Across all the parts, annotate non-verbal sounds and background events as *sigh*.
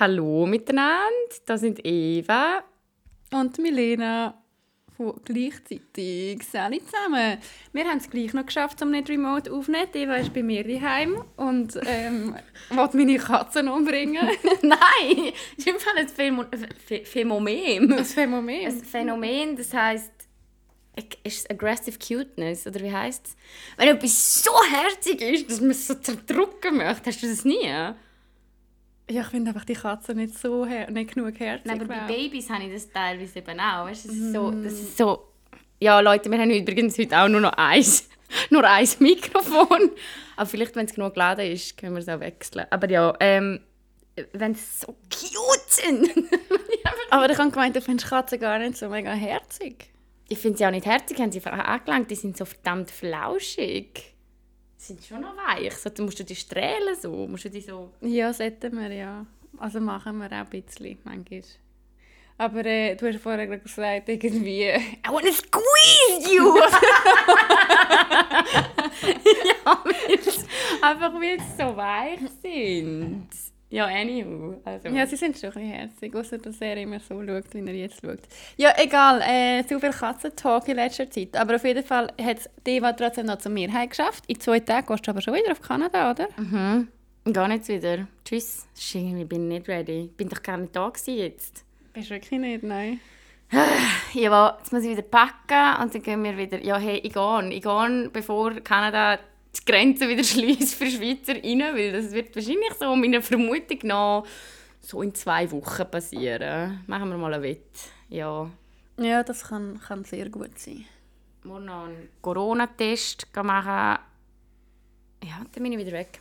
Hallo miteinander, das sind Eva und Milena von gleichzeitig. Salut zusammen. Wir haben es gleich noch geschafft, um nicht remote aufzunehmen. Eva ist bei mir daheim und ähm, *laughs* will meine Katzen umbringen. *laughs* Nein, das ist im Fall ein Phänomen. Phänomen. Ein Phänomen? Ein Phänomen, das heisst, ist aggressive cuteness oder wie heißt es? Wenn etwas so herzig ist, dass man es so zerdrücken möchte, hast du das nie? Ja, ich finde einfach die Katzen nicht so nicht genug herzig. Nein, aber bei Babys habe ich das teilweise eben auch. Weißt, das, ist so, das ist so... Ja, Leute, wir haben übrigens heute auch nur noch eins, *laughs* nur ein Mikrofon. Aber vielleicht, wenn es genug geladen ist, können wir es auch wechseln. Aber ja, ähm, wenn sie so cute sind. *laughs* aber ich habe gemeint, du findest Katzen gar nicht so mega herzig ich finde sie auch nicht herzig, haben sie angelangt, die sind so verdammt flauschig. Sind schon noch weich. So, musst du die strählen so, musst du die so... Ja, sollten wir, ja. Also machen wir auch ein bisschen, manchmal. Aber äh, du hast vorher gesagt, irgendwie... *laughs* I wanna squeeze you! *laughs* ja, *laughs* einfach weil sie so weich sind. Ja, anywho. Also. Ja, sie sind schon ein bisschen herzig, außer dass er immer so schaut, wie er jetzt schaut. Ja, egal, äh, zu viel Katzentalk in letzter Zeit. Aber auf jeden Fall hat es Deva trotzdem noch zu mir geschafft. In zwei Tagen gehst du aber schon wieder auf Kanada, oder? Mhm. Gar nicht wieder. Tschüss. Ich bin nicht ready. Ich bin doch gar nicht da jetzt. Bist du wirklich nicht? Nein. Ja, jetzt muss ich wieder packen und dann gehen wir wieder. Ja, hey, ich gehe. Ich gehe, bevor Kanada die Grenze wieder *laughs* schließt für Schweizer rein, weil das wird wahrscheinlich so meiner Vermutung nach so in zwei Wochen passieren. Machen wir mal ein Wett. Ja. Ja, das kann, kann sehr gut sein. Morgen noch einen Corona-Test machen. Ja, dann bin ich wieder weg.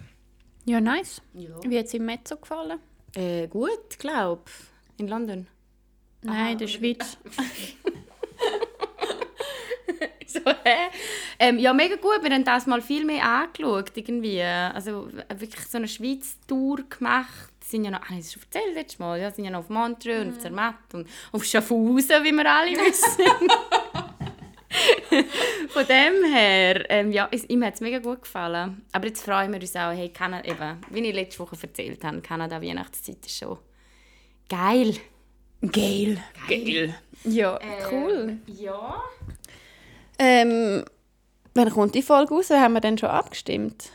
Ja, nice. Ja. Wie hat es im Mezzo gefallen? Äh, gut, glaube In London. Nein, in der Schweiz. *laughs* so, hä? Ähm, ja, mega gut. Wir haben das mal viel mehr angeschaut. Irgendwie. Also wirklich so eine Schweiz-Tour gemacht. Sind ja noch, ah, das schon erzählt letztes Mal, ja, sind ja noch auf Montreux mhm. und auf Zermatt und auf Schaffhausen, wie wir alle *laughs* wissen. Von dem her, ähm, ja, es, ihm hat es mega gut gefallen. Aber jetzt freuen wir uns auch, hey, Kanada, eben, wie ich letzte Woche erzählt habe, Kanada Weihnachtszeit ist schon geil. Geil. Geil. Ja, äh, cool. Ja. Ähm, wann kommt die Folge raus? Haben wir dann schon abgestimmt?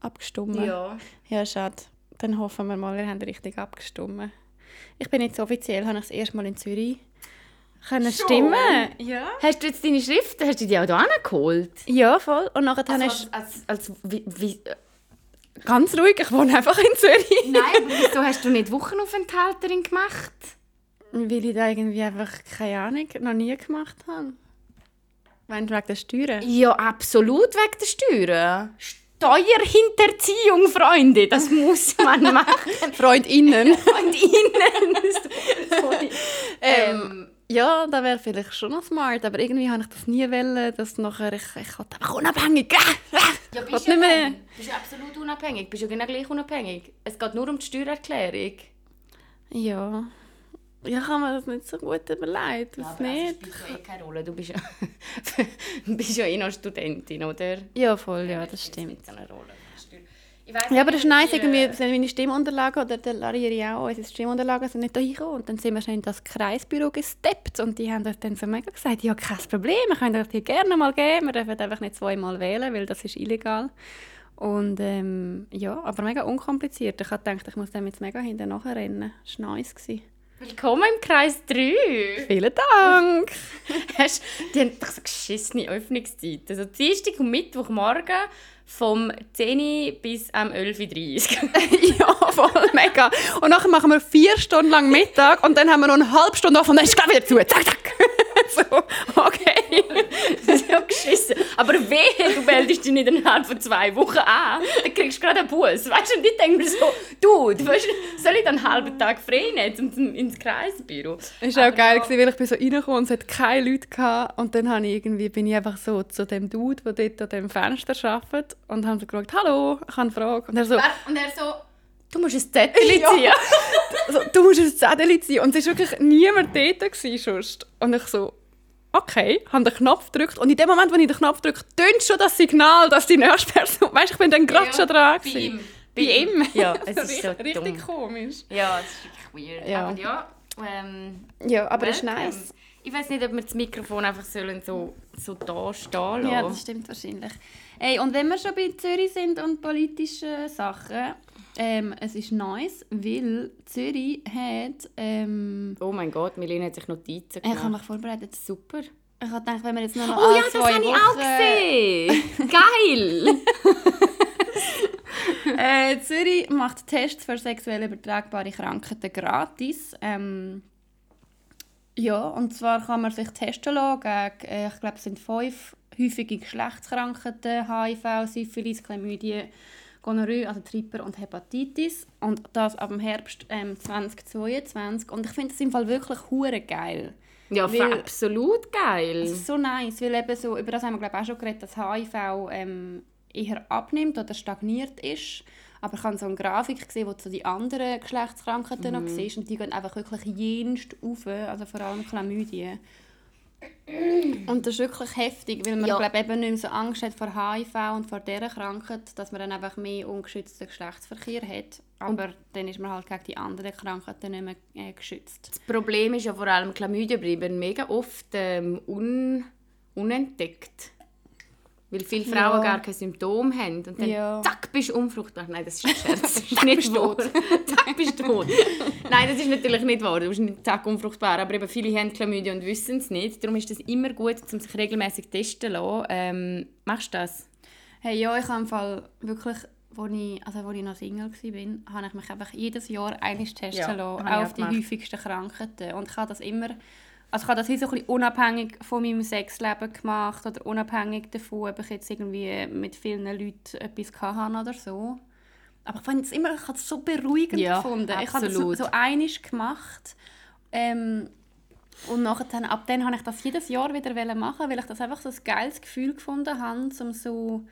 Abgestimmt? Ja. Ja, schade. Dann hoffen wir mal, wir haben richtig abgestimmt. Ich bin jetzt offiziell, habe ich das erste Mal in Zürich können schon? stimmen. Ja. Hast du jetzt deine Schrift, hast du die auch hier geholt? Ja, voll. Und nachher also, als, als, als, wie, wie, Ganz ruhig, ich wohne einfach in Zürich. *laughs* Nein, wieso hast du nicht Wochenaufenthalterin gemacht? Weil ich da irgendwie einfach, keine Ahnung, noch nie gemacht habe. Meinst du wegen der Steuern? Ja, absolut wegen der Steuern. Steuerhinterziehung, Freunde, das muss man *laughs* machen. Freundinnen. *laughs* Freundinnen. ähm, ähm, ja, das wäre vielleicht schon noch smart, aber irgendwie habe ich das nie wollen, dass nachher ich, ich halt einfach unabhängig. *laughs* Ja, bist du ja bist absolut unabhängig, bist du genau gleich unabhängig. Es geht nur um die Steuererklärung. Ja. Ja, kann man das nicht so gut überlegt. Ja, aber nicht. Also, spielt ja eh keine Rolle. Du bist ja, *laughs* bist ja eh noch Studentin, oder? Ja, voll, ja, das stimmt. So eine Rolle. ja, aber das ist nice, irgendwie, sind meine Stimmunterlagen oder der Larry auch, unsere Stimmunterlagen sind nicht da hingekommen. Und dann sind wir schon in das Kreisbüro gesteppt und die haben dann so mega gesagt, ja, kein Problem, wir können euch die gerne mal geben, wir dürfen einfach nicht zweimal wählen, weil das ist illegal. Und ähm, ja, aber mega unkompliziert. Ich habe gedacht, ich muss dem jetzt mega hinten nachrennen. Das war nice. Gewesen. Willkommen im Kreis 3. Vielen Dank. *laughs* Hast, die haben doch so geschissene Öffnungszeit. Also Dienstag und Mittwochmorgen vom 10 bis um 11.30 Uhr. *laughs* *laughs* ja, voll mega. Und nachher machen wir vier Stunden lang Mittag und dann haben wir noch eine halbe Stunde offen und dann ist es wieder zu. Zack, zack. *laughs* so, okay. das ist ja geschissen. Aber wehe, du meldest dich nicht innerhalb von zwei Wochen an, dann kriegst du gerade einen Bus. Weißt du, und ich denke mir so, du, du weißt, soll ich dann einen halben Tag frei nehmen um, ins Kreisbüro? Es war auch geil, ja. weil ich bin so reingekommen und es hat keine Leute gehabt. Und dann habe ich irgendwie, bin ich einfach so zu dem Dude, der dort an dem Fenster arbeitet und haben so gefragt, hallo, ich habe eine Frage. Und er so... Und er so Du musst ein Zettel *laughs* ziehen. Ja. also, du musst ein Zettel ziehen. Und es war wirklich niemand dort. Sonst. Und ich so, okay, habe den Knopf gedrückt. Und in dem Moment, wo ich den Knopf drücke, tönt schon das Signal, dass die nächste Person... Weißt ich bin dann gerade ja, schon dran. Bei ihm. Bei ihm? *laughs* Ja, es ist so richtig, richtig dumm. komisch. Ja, es ist wirklich weird. Ja. Aber ja, ähm, Ja, aber das ist nice. Ich weiß nicht, ob wir das Mikrofon einfach sollen so, so da stehen lassen. Ja, das stimmt wahrscheinlich. Ey, und wenn wir schon bei Zürich sind und politischen Sachen, ähm, es ist nice, weil Zürich hat... Ähm, Oh mein Gott, Milena hat sich Notizen ich habe gemacht. mich vorbereitet. Super. Ich habe gedacht, wenn wir jetzt nur noch Oh ja, das habe ich auch gesehen. Geil. *laughs* Äh, Zürich macht Tests für sexuell übertragbare Krankheiten gratis. Ähm, ja, und zwar kann man sich testen lassen gegen, äh, ich glaube, es sind fünf häufige Geschlechtskrankheiten, HIV, Syphilis, Chlamydien, Gonorrhoe, also Tripper und Hepatitis. Und das ab dem Herbst ähm, 2022. Und ich finde das im Fall wirklich hure geil. Ja, Weil- Es absolut geil. ist so nice, weil eben so, über das haben wir glaube auch schon geredet, dass HIV ähm, eher abnimmt oder stagniert ist. Aber ich habe so eine Grafik gesehen, wo du so die anderen Geschlechtskrankheiten noch siehst und die gehen einfach wirklich jenst auf, also vor allem Chlamydien. Und das ist wirklich heftig, weil man Ja. glaub, eben nicht mehr so Angst hat vor HIV und vor dieser Krankheit, dass man dann einfach mehr ungeschützten Geschlechtsverkehr hat. Aber dann ist man halt gegen die anderen Krankheiten nicht mehr äh, geschützt. Das Problem ist ja vor allem, Chlamydien bleiben mega oft ähm, un unentdeckt. Weil viele Ja. Frauen gar keine Symptome haben. Und dann Ja. zack, bist du unfruchtbar. Nein, das ist ein Scherz. Das ist *laughs* nicht wahr. *laughs* zack, bist du tot. Nein, das ist natürlich nicht wahr. Du bist nicht zack unfruchtbar. Aber eben viele haben Chlamydien und wissen es nicht. Darum ist es immer gut, um sich regelmäßig testen zu lassen. Ähm, machst du das? Hey, ja, ich habe im Fall wirklich, als ich, also als ich noch Single war, habe ich mich einfach jedes Jahr einmal testen Ja, lassen, auch auf die häufigsten Krankheiten. Und ich habe das immer, also ich habe das wie so ein bisschen unabhängig von meinem Sexleben gemacht oder unabhängig davon, ob ich jetzt irgendwie mit vielen Leuten etwas hatte oder so. Aber ich fand es immer, ich habe es so beruhigend Ja, gefunden. Ich habe das so, so einiges gemacht. Ähm, und nachher, dann, ab dann habe ich das jedes Jahr wieder machen, weil ich das einfach so ein geiles Gefühl gefunden habe, um so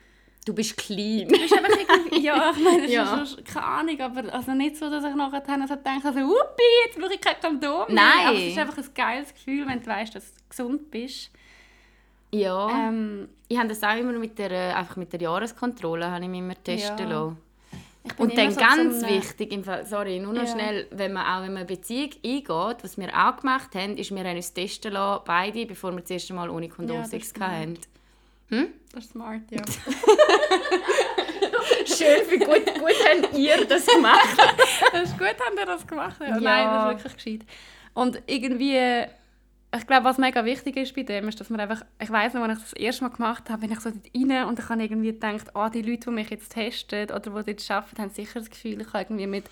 Du bist clean. ist einfach irgendwie, ja, ich meine, das Ja. ist schon, keine Ahnung, aber also nicht so, dass ich nachher dann so denke, so, uppi, jetzt brauche ich kein Kondom mehr. Nein. Aber es ist einfach ein geiles Gefühl, wenn du weißt, dass du gesund bist. Ja. Ähm, Ich habe das auch immer mit der, einfach mit der Jahreskontrolle habe ich mich immer testen Ja. lassen. Und dann so ganz äh, wichtig, im Fall, sorry, nur noch Ja. schnell, wenn man auch wenn man eine Beziehung eingeht, was wir auch gemacht haben, ist, wir haben uns testen lassen, beide, bevor wir das erste Mal ohne Kondom Ja, Sex ist hatten. Das ist smart, ja. *laughs* Schön, wie gut, gut habt ihr das gemacht. *laughs* das ist gut, haben wir das gemacht. Ja. Ja. Nein, das ist wirklich gescheit. Und irgendwie, ich glaube, was mega wichtig ist bei dem, ist, dass man einfach, ich weiss noch, als ich das erste Mal gemacht habe, bin ich so dort rein und ich habe irgendwie gedacht, oh, die Leute, die mich jetzt testen oder die dort arbeiten, haben sicher das Gefühl, ich habe irgendwie mit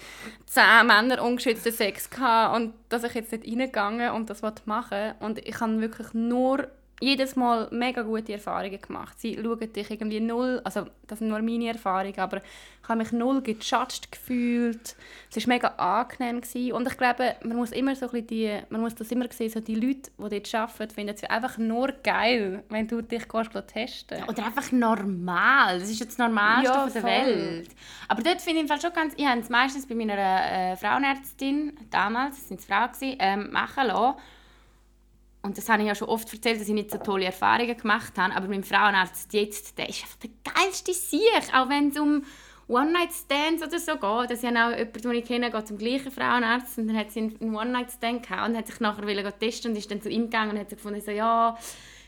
zehn Männern ungeschützten Sex gehabt und dass ich jetzt dort reingegangen und das machen. Und ich habe wirklich nur jedes Mal mega gute Erfahrungen gemacht. Sie schauen dich irgendwie null, also das sind nur meine Erfahrungen, aber ich habe mich null gejudged gefühlt. Es war mega angenehm. Gewesen. Und ich glaube, man muss immer so ein bisschen die, man muss das immer sehen, so die Leute, die dort arbeiten, finden es einfach nur geil, wenn du dich gehst, testen Oder einfach normal. Das ist jetzt das Normalste Ja, der voll. Welt. Aber dort finde ich im Fall schon ganz... Ich habe es meistens bei meiner äh, Frauenärztin, damals, das sind Frauen, gewesen, ähm, machen lassen. Und das habe ich ja schon oft erzählt, dass ich nicht so tolle Erfahrungen gemacht habe. Aber mein Frauenarzt jetzt, der ist einfach der geilste Sieg. Auch wenn es um One-Night-Stands oder so geht. Das ist ja auch jemand, den ich kenne, geht zum gleichen Frauenarzt. Und dann hat sie einen One-Night-Stand gehabt und hat sich nachher wollen testen und ist dann zu ihm gegangen und hat gefunden, so, ja,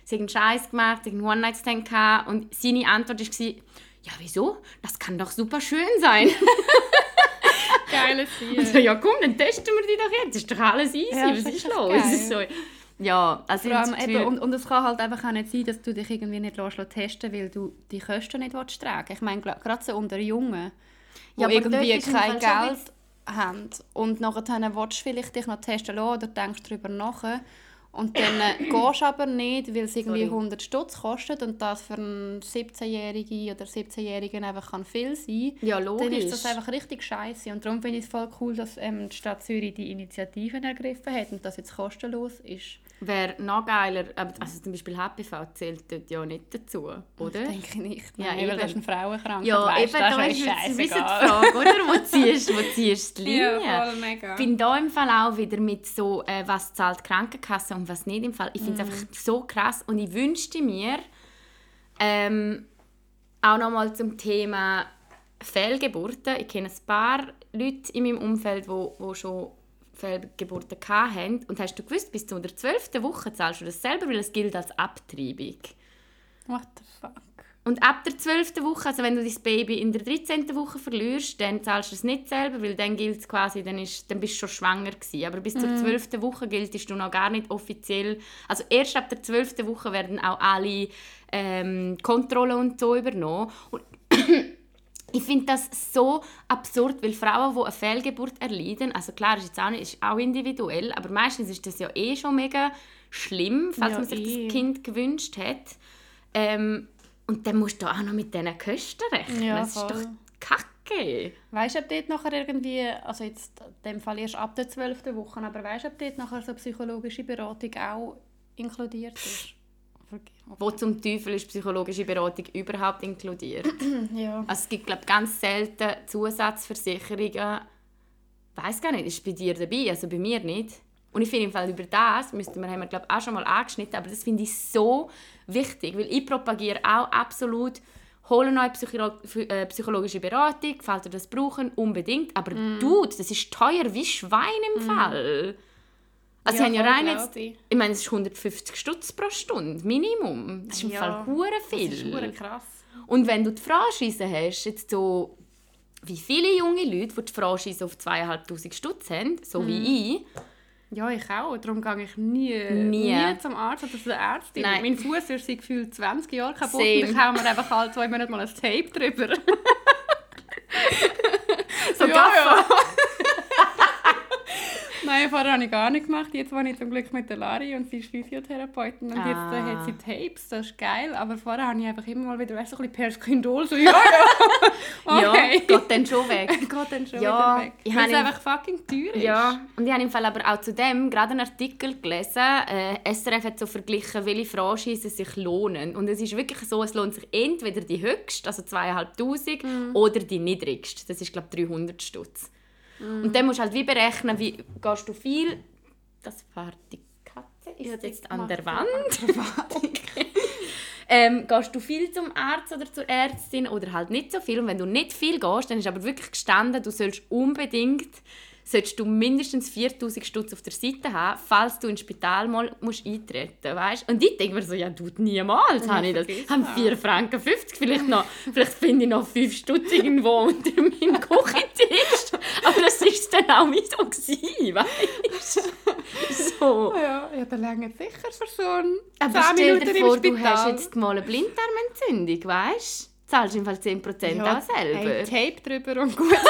sie hat einen Scheiß gemacht, sie hat einen One-Night-Stand gehabt. Und seine Antwort war, ja, wieso? Das kann doch super schön sein. *laughs* Geile *laughs* so, ja, komm, dann testen wir die doch jetzt. Ist doch alles easy. Ja, Was ist los? geil. Ja, also Vor allem eben, und, und es kann halt einfach auch nicht sein, dass du dich irgendwie nicht testen weil du die Kosten nicht willst tragen Ich meine, gerade so unter Jungen, die Ja, irgendwie kein Geld haben und nachher willst du vielleicht dich noch testen lassen oder denkst darüber nach und dann äh, *coughs* gehst du aber nicht, weil es irgendwie Sorry. 100 Stutz kostet und das für einen 17-Jährigen oder 17-Jährigen einfach kann viel sein Ja, dann logisch. ist das einfach richtig scheiße und darum finde ich es voll cool, dass ähm, die Stadt Zürich die Initiativen ergriffen hat und das jetzt kostenlos ist. Wäre noch geiler, aber also zum Beispiel HPV zählt dort ja nicht dazu, oder? Das denke ich nicht. Ja, Nein, weil eben. das ist eine Frauenkrankheit. Ja, weißt, eben, das da ist jetzt die. Frage, oder? Wo *laughs* ziehst, wo ziehst du die Linie? Ja, voll mega. Ich bin da im Fall auch wieder mit so, äh, was zahlt die Krankenkasse und was nicht im Fall. Ich finde es Mhm. einfach so krass und ich wünschte mir, ähm, auch nochmal zum Thema Fehlgeburten. Ich kenne ein paar Leute in meinem Umfeld, die wo, wo schon Fehlgeburten hatten. Und hast du gewusst, bis zu der 12. Woche zahlst du das selber, weil es gilt als Abtreibung. What the fuck? Und ab der 12. Woche, also wenn du dein Baby in der 13. Woche verlierst, dann zahlst du es nicht selber, weil dann gilt es quasi, dann, ist, dann bist du schon schwanger gewesen. Aber bis zur 12. Woche gilt du noch gar nicht offiziell. Also erst ab der 12. Woche werden auch alle ähm, Kontrollen und so übernommen. Und ich finde das so absurd, weil Frauen, die eine Fehlgeburt erleiden, also klar, ist jetzt auch, nicht, ist auch individuell, aber meistens ist das ja eh schon mega schlimm, falls Ja, man sich eh. das Kind gewünscht hat. Ähm, und dann musst du auch noch mit diesen Kosten rechnen. Ja, das ist doch kacke. Weißt du, ob dort nachher irgendwie, also jetzt in dem Fall erst ab der 12. Woche, aber weißt du, ob dort nachher so psychologische Beratung auch inkludiert ist? Wo zum Teufel ist psychologische Beratung überhaupt inkludiert? *clears throat* Ja. Also es gibt glaube ganz selten Zusatzversicherungen. Weiß gar nicht, ist bei dir dabei, also bei mir nicht. Und ich finde im Fall über das müssten wir haben wir glaube auch schon mal angeschnitten, aber das finde ich so wichtig, weil ich propagiere auch absolut holen euch Psycholo äh, psychologische Beratung, falls ihr das brauchen, unbedingt. Aber Dude, das ist teuer wie Schwein im Fall. Also Ja, sie haben ja rein jetzt, ich. ich meine, es ist 150 Stutz pro Stunde, Minimum. Das ist im Ja, Fall hure viel. Das ist krass. Und wenn du die Franchise hast, jetzt so wie viele junge Leute, die die Franchise auf 2'500 Stutz haben, so Mhm. wie ich, Ja, ich auch. Darum gehe ich nie, Nie. nie. zum Arzt oder zur Ärztin. Nein. Mein Fuß ist seit gefühlt 20 Jahren kaputt Same. und ich hau mir einfach alle zwei Monate mal ein Tape drüber. *laughs* so Ja, Gaffer. Nein, vorher habe ich gar nicht gemacht. Jetzt war ich zum Glück mit der Lari und sie ist Physiotherapeutin und jetzt äh, Ah. hat sie Tapes, das ist geil. Aber vorher habe ich einfach immer mal wieder, weißt so ein bisschen Perskindol, so *laughs* ja, ja, Ja, okay. geht dann schon weg. *laughs* Geht dann schon Ja, weg. ich Weil es einfach fucking teuer ist. Ja, und ich habe im Fall aber auch zu dem gerade einen Artikel gelesen. Äh, SRF hat so verglichen, welche Franchisen sich lohnen. Und es ist wirklich so, es lohnt sich entweder die höchste, also 2'500, Mhm. oder die niedrigste. Das ist, glaube ich, 300 Stutz. Mhm. Und dann musst du halt wie berechnen, wie gehst du viel... Das war die Katze, ist jetzt an der Wand. *laughs* Okay. Ähm, gehst du viel zum Arzt oder zur Ärztin oder halt nicht so viel? Und wenn du nicht viel gehst, dann ist aber wirklich gestanden, du sollst unbedingt solltest du mindestens 4000 Stutz auf der Seite haben, falls du ins Spital mal musst eintreten musst. Und ich denke mir so, ja, du, niemals habe ich das. das. 4 Franken 50, vielleicht, noch, vielleicht finde ich noch 5 Stutz irgendwo unter meinem *laughs* Küchentisch. Aber das war dann auch nicht so, gewesen, weißt? So. Ja, ja, dann länger sicher für so ein Aber 10 stell dir vor, du hast jetzt mal eine Blinddarmentzündung, weißt du? Zahlst im Fall 10% ja, auch selber. Hey, Tape drüber und gut. *laughs*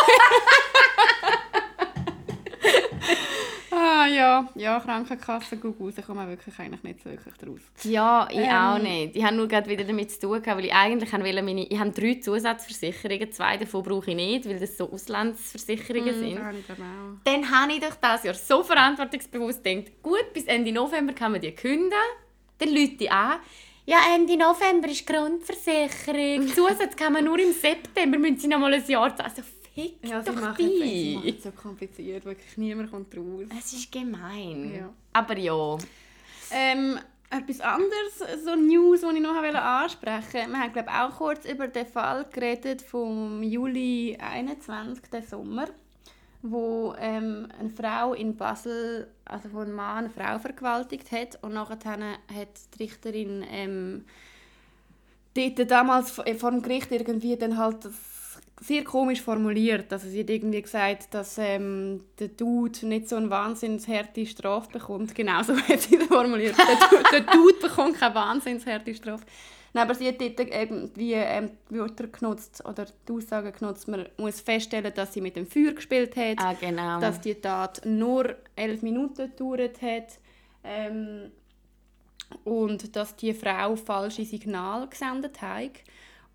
ah ja, ja, Krankenkasse, gut raus, ich komme wirklich eigentlich nicht so wirklich draus. Ja, ich Ähm. auch nicht. Ich habe nur gerade wieder damit zu tun, gehabt, weil ich eigentlich wollte meine... Ich habe drei Zusatzversicherungen, zwei davon brauche ich nicht, weil das so Auslandsversicherungen sind. Da habe ich dann auch. Dann habe ich doch dieses Jahr so verantwortungsbewusst gedacht, gut, bis Ende November kann man die kündigen. Dann Leute an. Ja, Ende November ist Grundversicherung. Zusatz kann man nur im September, müssen sie noch mal ein Jahr zahlen. Also fick Ja, doch machen es sie es so kompliziert, wirklich niemand kommt raus. Es ist gemein. Ja. Aber ja. Ähm, etwas anderes, so News, die ich noch wollte ansprechen Wir haben, glaube ich, auch kurz über den Fall geredet vom Juli 21, den Sommer, wo ähm, eine Frau in Basel, also wo ein Mann eine Frau vergewaltigt hat und nachher hat die Richterin ähm, dort damals vor vor dem Gericht irgendwie dann halt das sehr komisch formuliert. Also sie hat irgendwie gesagt, dass ähm, der Dude nicht so eine wahnsinnsharte Strafe bekommt. Genau so *laughs* hat sie das formuliert. der, der Dude bekommt keine wahnsinnsharte Strafe. Nein, aber sie hat dort irgendwie ähm, die Wörter genutzt oder die Aussagen genutzt, man muss feststellen, dass sie mit dem Feuer gespielt hat, Ah, genau. dass die Tat nur elf Minuten gedauert hat ähm, und dass die Frau falsche Signale gesendet hat.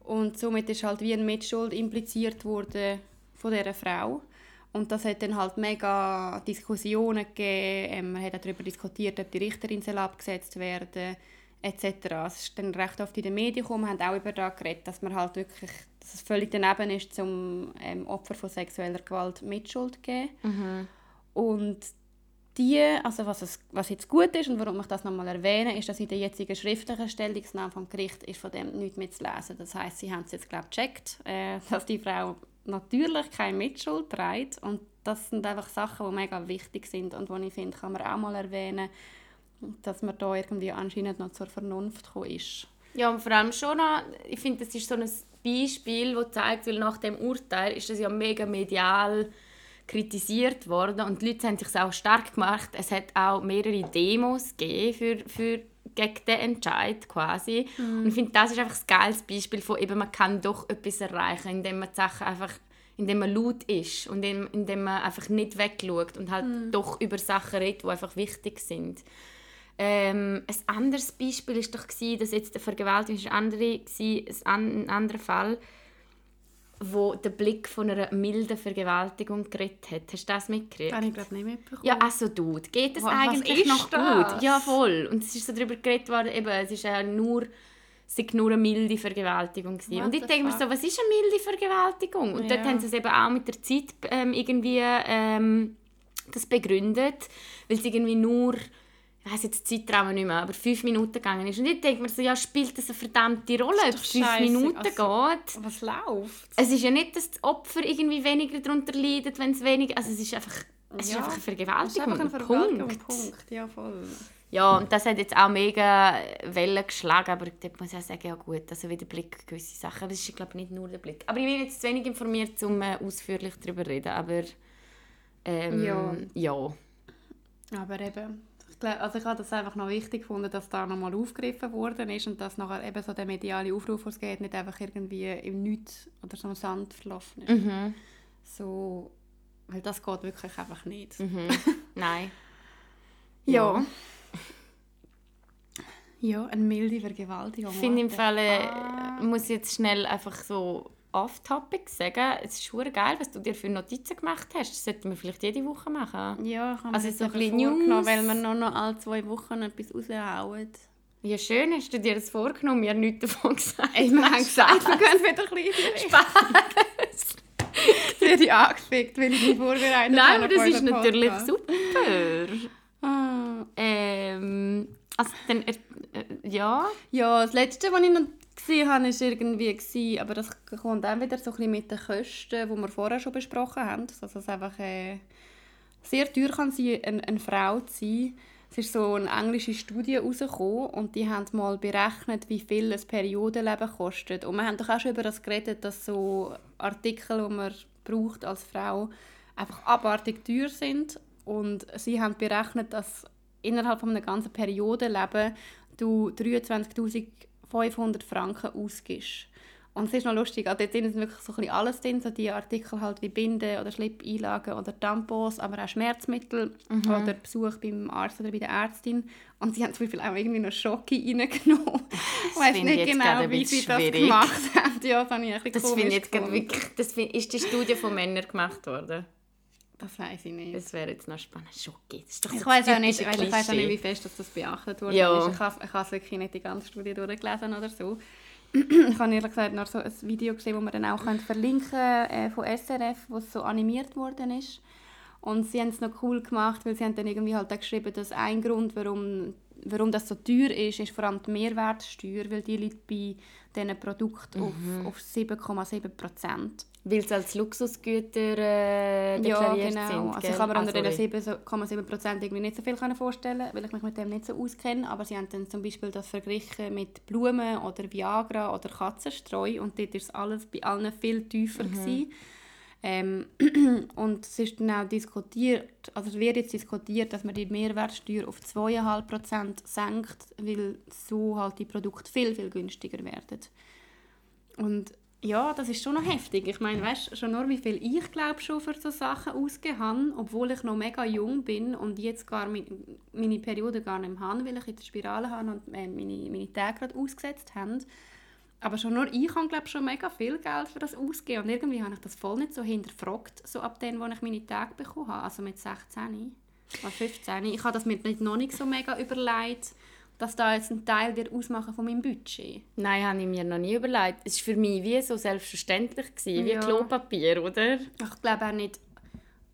Und somit ist halt wie eine Mitschuld impliziert worden von dieser Frau. Und das hat dann halt mega Diskussionen gegeben. Ähm, man hat darüber diskutiert, ob die Richterin soll abgesetzt werden etc. Es ist dann recht oft in den Medien gekommen. Haben auch über das geredet, dass man halt wirklich, dass es völlig daneben ist, zum ähm, Opfer von sexueller Gewalt Mitschuld zu geben. Und die, also was, es, was jetzt gut ist und warum ich das nochmal erwähne, ist, dass in der jetzigen schriftlichen Stellungnahme vom Gericht ist von dem nichts mehr zu lesen. Das heißt, sie haben es jetzt glaube gecheckt, äh, *laughs* dass die Frau natürlich keine Mitschuld trägt und das sind einfach Sachen, die mega wichtig sind und die ich finde, kann man auch mal erwähnen, dass man da irgendwie anscheinend noch zur Vernunft gekommen ist. Ja, und vor allem schon noch, ich finde, das ist so ein Beispiel, das zeigt, weil nach dem Urteil ist das ja mega medial kritisiert worden und die Leute haben sich auch stark gemacht. Es hat auch mehrere Demos gegeben für, für gegen den Entscheid quasi. Mm. Und ich finde, das ist einfach ein geiles Beispiel von eben, man kann doch etwas erreichen, indem man die Sachen einfach indem man laut ist und indem, indem man einfach nicht wegschaut und halt mm. doch über Sachen redet, die einfach wichtig sind. Ähm, ein anderes Beispiel war doch, gewesen, dass jetzt der Vergewaltigung ein, andere, ein anderer Fall wo der Blick von einer milden Vergewaltigung geredet hat. Hast du das mitgekriegt? Habe ich glaube nicht mitbekommen. Ja, also du, geht es eigentlich noch das? gut? Ja, voll. Und es ist so darüber geredet worden, eben, es ist ja nur, es nur eine milde Vergewaltigung gewesen. Und ich denke mir so, was ist eine milde Vergewaltigung? Und ja. dort haben sie es eben auch mit der Zeit ähm, irgendwie ähm, das begründet, weil es irgendwie nur ich weiß jetzt den Zeitraum nicht mehr, aber fünf Minuten gegangen ist. Und ich denke mir so, ja, spielt das eine verdammte Rolle, ob es fünf Minuten also, geht? Was läuft? Es ist ja nicht, dass das Opfer irgendwie weniger darunter leidet, wenn es weniger... Also es ist einfach, es ja, ist einfach eine Vergewaltigung. Es ist einfach Vergewaltigung, Punkt. Punkt. Ja, voll. Ja, und das hat jetzt auch mega Wellen geschlagen, aber ich muss ja sagen, ja gut, also wieder Blick gewisse Sachen, aber es ist glaube ich nicht nur der Blick. Aber ich bin jetzt zu wenig informiert, um äh, ausführlich darüber zu reden, aber ähm, ja. ja. Aber eben, also ich habe das einfach noch wichtig gefunden, dass da nochmal aufgegriffen worden ist und dass nachher eben so der mediale Aufruf, was geht, nicht einfach irgendwie im Nichts oder so im Sand verlaufen ist. Mhm. So, weil das geht wirklich einfach nicht. Mhm. *laughs* Nein. ja. Ja, eine milde Vergewaltigung. Ich finde im Fall, äh, ah. muss jetzt schnell einfach so off-topic sagen, es ist schon geil, was du dir für Notizen gemacht hast. Das sollten wir vielleicht jede Woche machen. Ja, ich habe also so ein bisschen News. weil wir nur noch alle zwei Wochen etwas raushauen. Ja, schön, hast du dir das vorgenommen? Wir haben nichts davon gesagt. Ich habe gesagt, wir können wieder ein bisschen *laughs* Spaß. Sie die angefickt, weil ich mich vorbereitet Nein, aber das ist natürlich super. Ah. Ähm, also dann, äh, ja. Ja, das Letzte, was ich noch gesehen habe, war irgendwie, gewesen, aber das kommt auch wieder so ein mit den Kosten, die wir vorher schon besprochen haben. Also es einfach äh, sehr teuer kann sein, eine, eine Frau zu sein. Es ist so eine englische Studie herausgekommen und die haben mal berechnet, wie viel ein Periodenleben kostet. Und wir haben doch auch schon über das geredet, dass so Artikel, die man braucht als Frau, einfach abartig teuer sind. Und sie haben berechnet, dass innerhalb von einem ganzen Periodenleben du 23'000 500 Franken ausgibst. Und es ist noch lustig, also dort sind wirklich so ein alles drin, so die Artikel halt wie Binden oder Schlippeinlagen oder Tampons, aber auch Schmerzmittel mhm. oder Besuch beim Arzt oder bei der Ärztin. Und sie haben zum Beispiel auch irgendwie noch Schocke reingenommen. *laughs* *laughs* Ich weiß nicht genau, wie sie schwierig. das gemacht haben. Ja, das ich das finde jetzt wirklich, das find, Ist die Studie von Männern gemacht worden? Das weiß ich nicht. Das wäre jetzt noch spannend. Ist doch ich weiß auch nicht, ich weiß auch nicht, wie fest das beachtet wurde. Ja. Ich habe, ich habe wirklich nicht die ganze Studie durchgelesen oder so. *clears throat* ich habe ehrlich gesagt noch so ein Video gesehen, das wir dann auch verlinken können, äh, von SRF, wo so animiert worden ist. Und sie haben es noch cool gemacht, weil sie haben dann irgendwie halt geschrieben, dass ein Grund, warum, warum das so teuer ist, ist vor allem die Mehrwertsteuer, weil die liegt bei diesen Produkten mhm. auf, auf 7,7 Prozent. Weil es als Luxusgüter äh, deklariert ja, genau. sind. Also ich kann mir unter diesen 7,7% irgendwie nicht so viel vorstellen, weil ich mich mit dem nicht so auskenne. Aber sie haben dann zum Beispiel das verglichen mit Blumen oder Viagra oder Katzenstreu und dort war es alles bei allen viel tiefer. Mhm. Ähm, *clears throat* und es ist dann auch diskutiert, also es wird jetzt diskutiert, dass man die Mehrwertsteuer auf 2,5% senkt, weil so halt die Produkte viel, viel günstiger werden. Und ja, das ist schon noch heftig. Ich meine, weißt schon nur, wie viel ich glaube schon für so Sachen ausgegeben habe, obwohl ich noch mega jung bin und jetzt gar meine Periode gar nicht habe, weil ich in der Spirale habe und äh, meine, meine Tage gerade ausgesetzt haben. Aber schon nur ich habe glaube schon mega viel Geld für das ausgegeben und irgendwie habe ich das voll nicht so hinterfragt, so ab dem, wo ich meine Tage bekommen habe, also mit 16 oder 15. Ich habe das mir noch nicht so mega überlegt, dass da jetzt ein Teil wird ausmachen von meinem Budget? Nein, habe ich mir noch nie überlegt. Es war für mich wie so selbstverständlich, gewesen, wie ja. Klopapier, oder? Ich glaube auch nicht,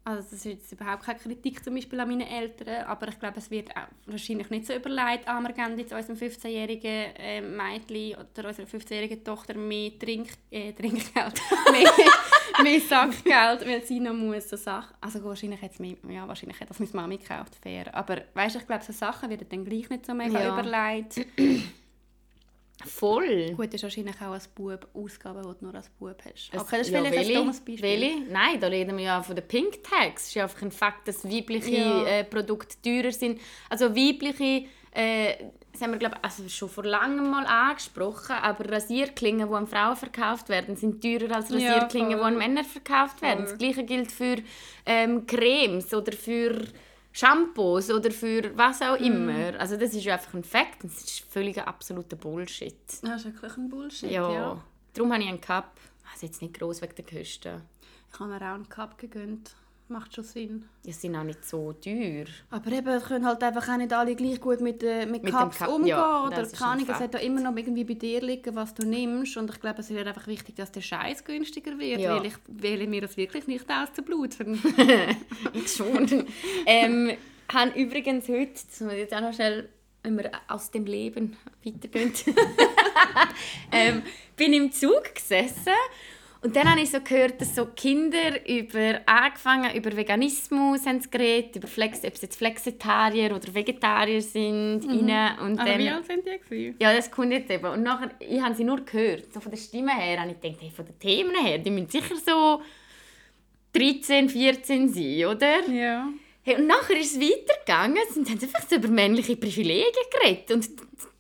Also das ist jetzt überhaupt keine Kritik zum Beispiel an meinen Eltern, aber ich glaube, es wird auch wahrscheinlich nicht so überlegt, ah, wir geben jetzt unserem 15-jährigen äh, Mädchen oder unserer 15-jährigen Tochter mehr Trink, äh, Trinkgeld, *laughs* mehr, mehr Sackgeld, weil sie noch muss so Sachen, also wahrscheinlich, hat's mehr, ja, wahrscheinlich hat das meine Mami gekauft, fair, aber weißt, ich glaube, so Sachen werden dann gleich nicht so mega Ja. überlegt. *clears throat* Voll. Gut, ist wahrscheinlich auch als Bub Ausgaben, die du nur als Bub hast. Es- Okay, das ist ja, vielleicht ein welche? dummes Beispiel. Welche? Nein, da reden wir ja von den Pink Tags. Es ist ja einfach ein Fakt, dass weibliche Ja. äh, Produkte teurer sind. Also weibliche, äh, das haben wir glaube also schon vor langem mal angesprochen, aber Rasierklingen, die an Frauen verkauft werden, sind teurer als Ja, Rasierklingen, die voll. an Männer verkauft werden. Voll. Das gleiche gilt für ähm, Cremes oder für Shampoos oder für was auch Mhm. immer. Also das ist ja einfach ein Fakt. Das ist völliger absoluter Bullshit. Das ist wirklich ein Bullshit, Ja. ja. Darum habe ich einen Cup. Also jetzt nicht gross wegen der Kosten. Ich habe mir auch einen Cup gegönnt. Macht schon Sinn. Die sind auch nicht so teuer. Aber eben, können halt einfach auch nicht alle gleich gut mit, äh, mit, Mit dem Cups Cup, umgehen. ja, oder keine ein Ahnung, es hat da immer noch irgendwie bei dir liegen, was du nimmst. Und ich glaube, es ist halt einfach wichtig, dass der Scheiß günstiger wird. Ja. Weil ich wähle mir das wirklich nicht aus zu bluten. *laughs* *laughs* Ich schon. ähm, haben übrigens heute, das muss ich jetzt auch noch schnell, wenn wir aus dem Leben weitergehen, *laughs* ähm, bin im Zug gesessen und dann habe ich so gehört, dass so Kinder über angefangen über Veganismus haben sie geredet, über Flex, ob sie jetzt Flexitarier oder Vegetarier sind, rein. und Aber dann, wie alt sind die? Gewesen? Ja, das kommt jetzt eben. Und nachher, ich habe sie nur gehört. So von der Stimme her habe ich gedacht, hey, von den Themen her, die müssen sicher so 13, 14 sein, oder? Ja. Hey, und nachher ist es weitergegangen und haben einfach so über männliche Privilegien geredet. Und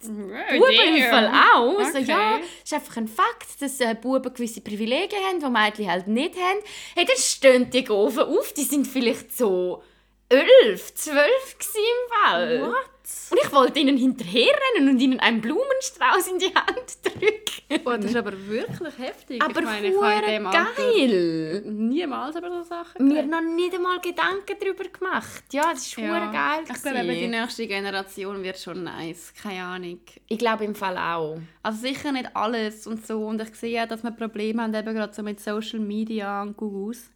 Buben im Fall auch. So, Okay. ja, es ist einfach ein Fakt, dass äh, Buben gewisse Privilegien haben, die Mädchen halt nicht haben. Hey, dann stehen die Ofen auf, die sind vielleicht so 11, 12 gewesen im Fall. What? Und ich wollte ihnen hinterherrennen und ihnen einen Blumenstrauß in die Hand drücken. Oh, das ist aber wirklich heftig. Aber ich meine, ich habe in dem geil. niemals über so Sachen Mir noch nicht einmal Gedanken darüber gemacht. Ja, das war ja. geil. Ich glaube, die nächste Generation wird schon nice. Keine Ahnung. Ich glaube im Fall auch. Also sicher nicht alles und so. Und ich sehe dass wir Probleme haben, eben gerade so mit Social Media und Gurus.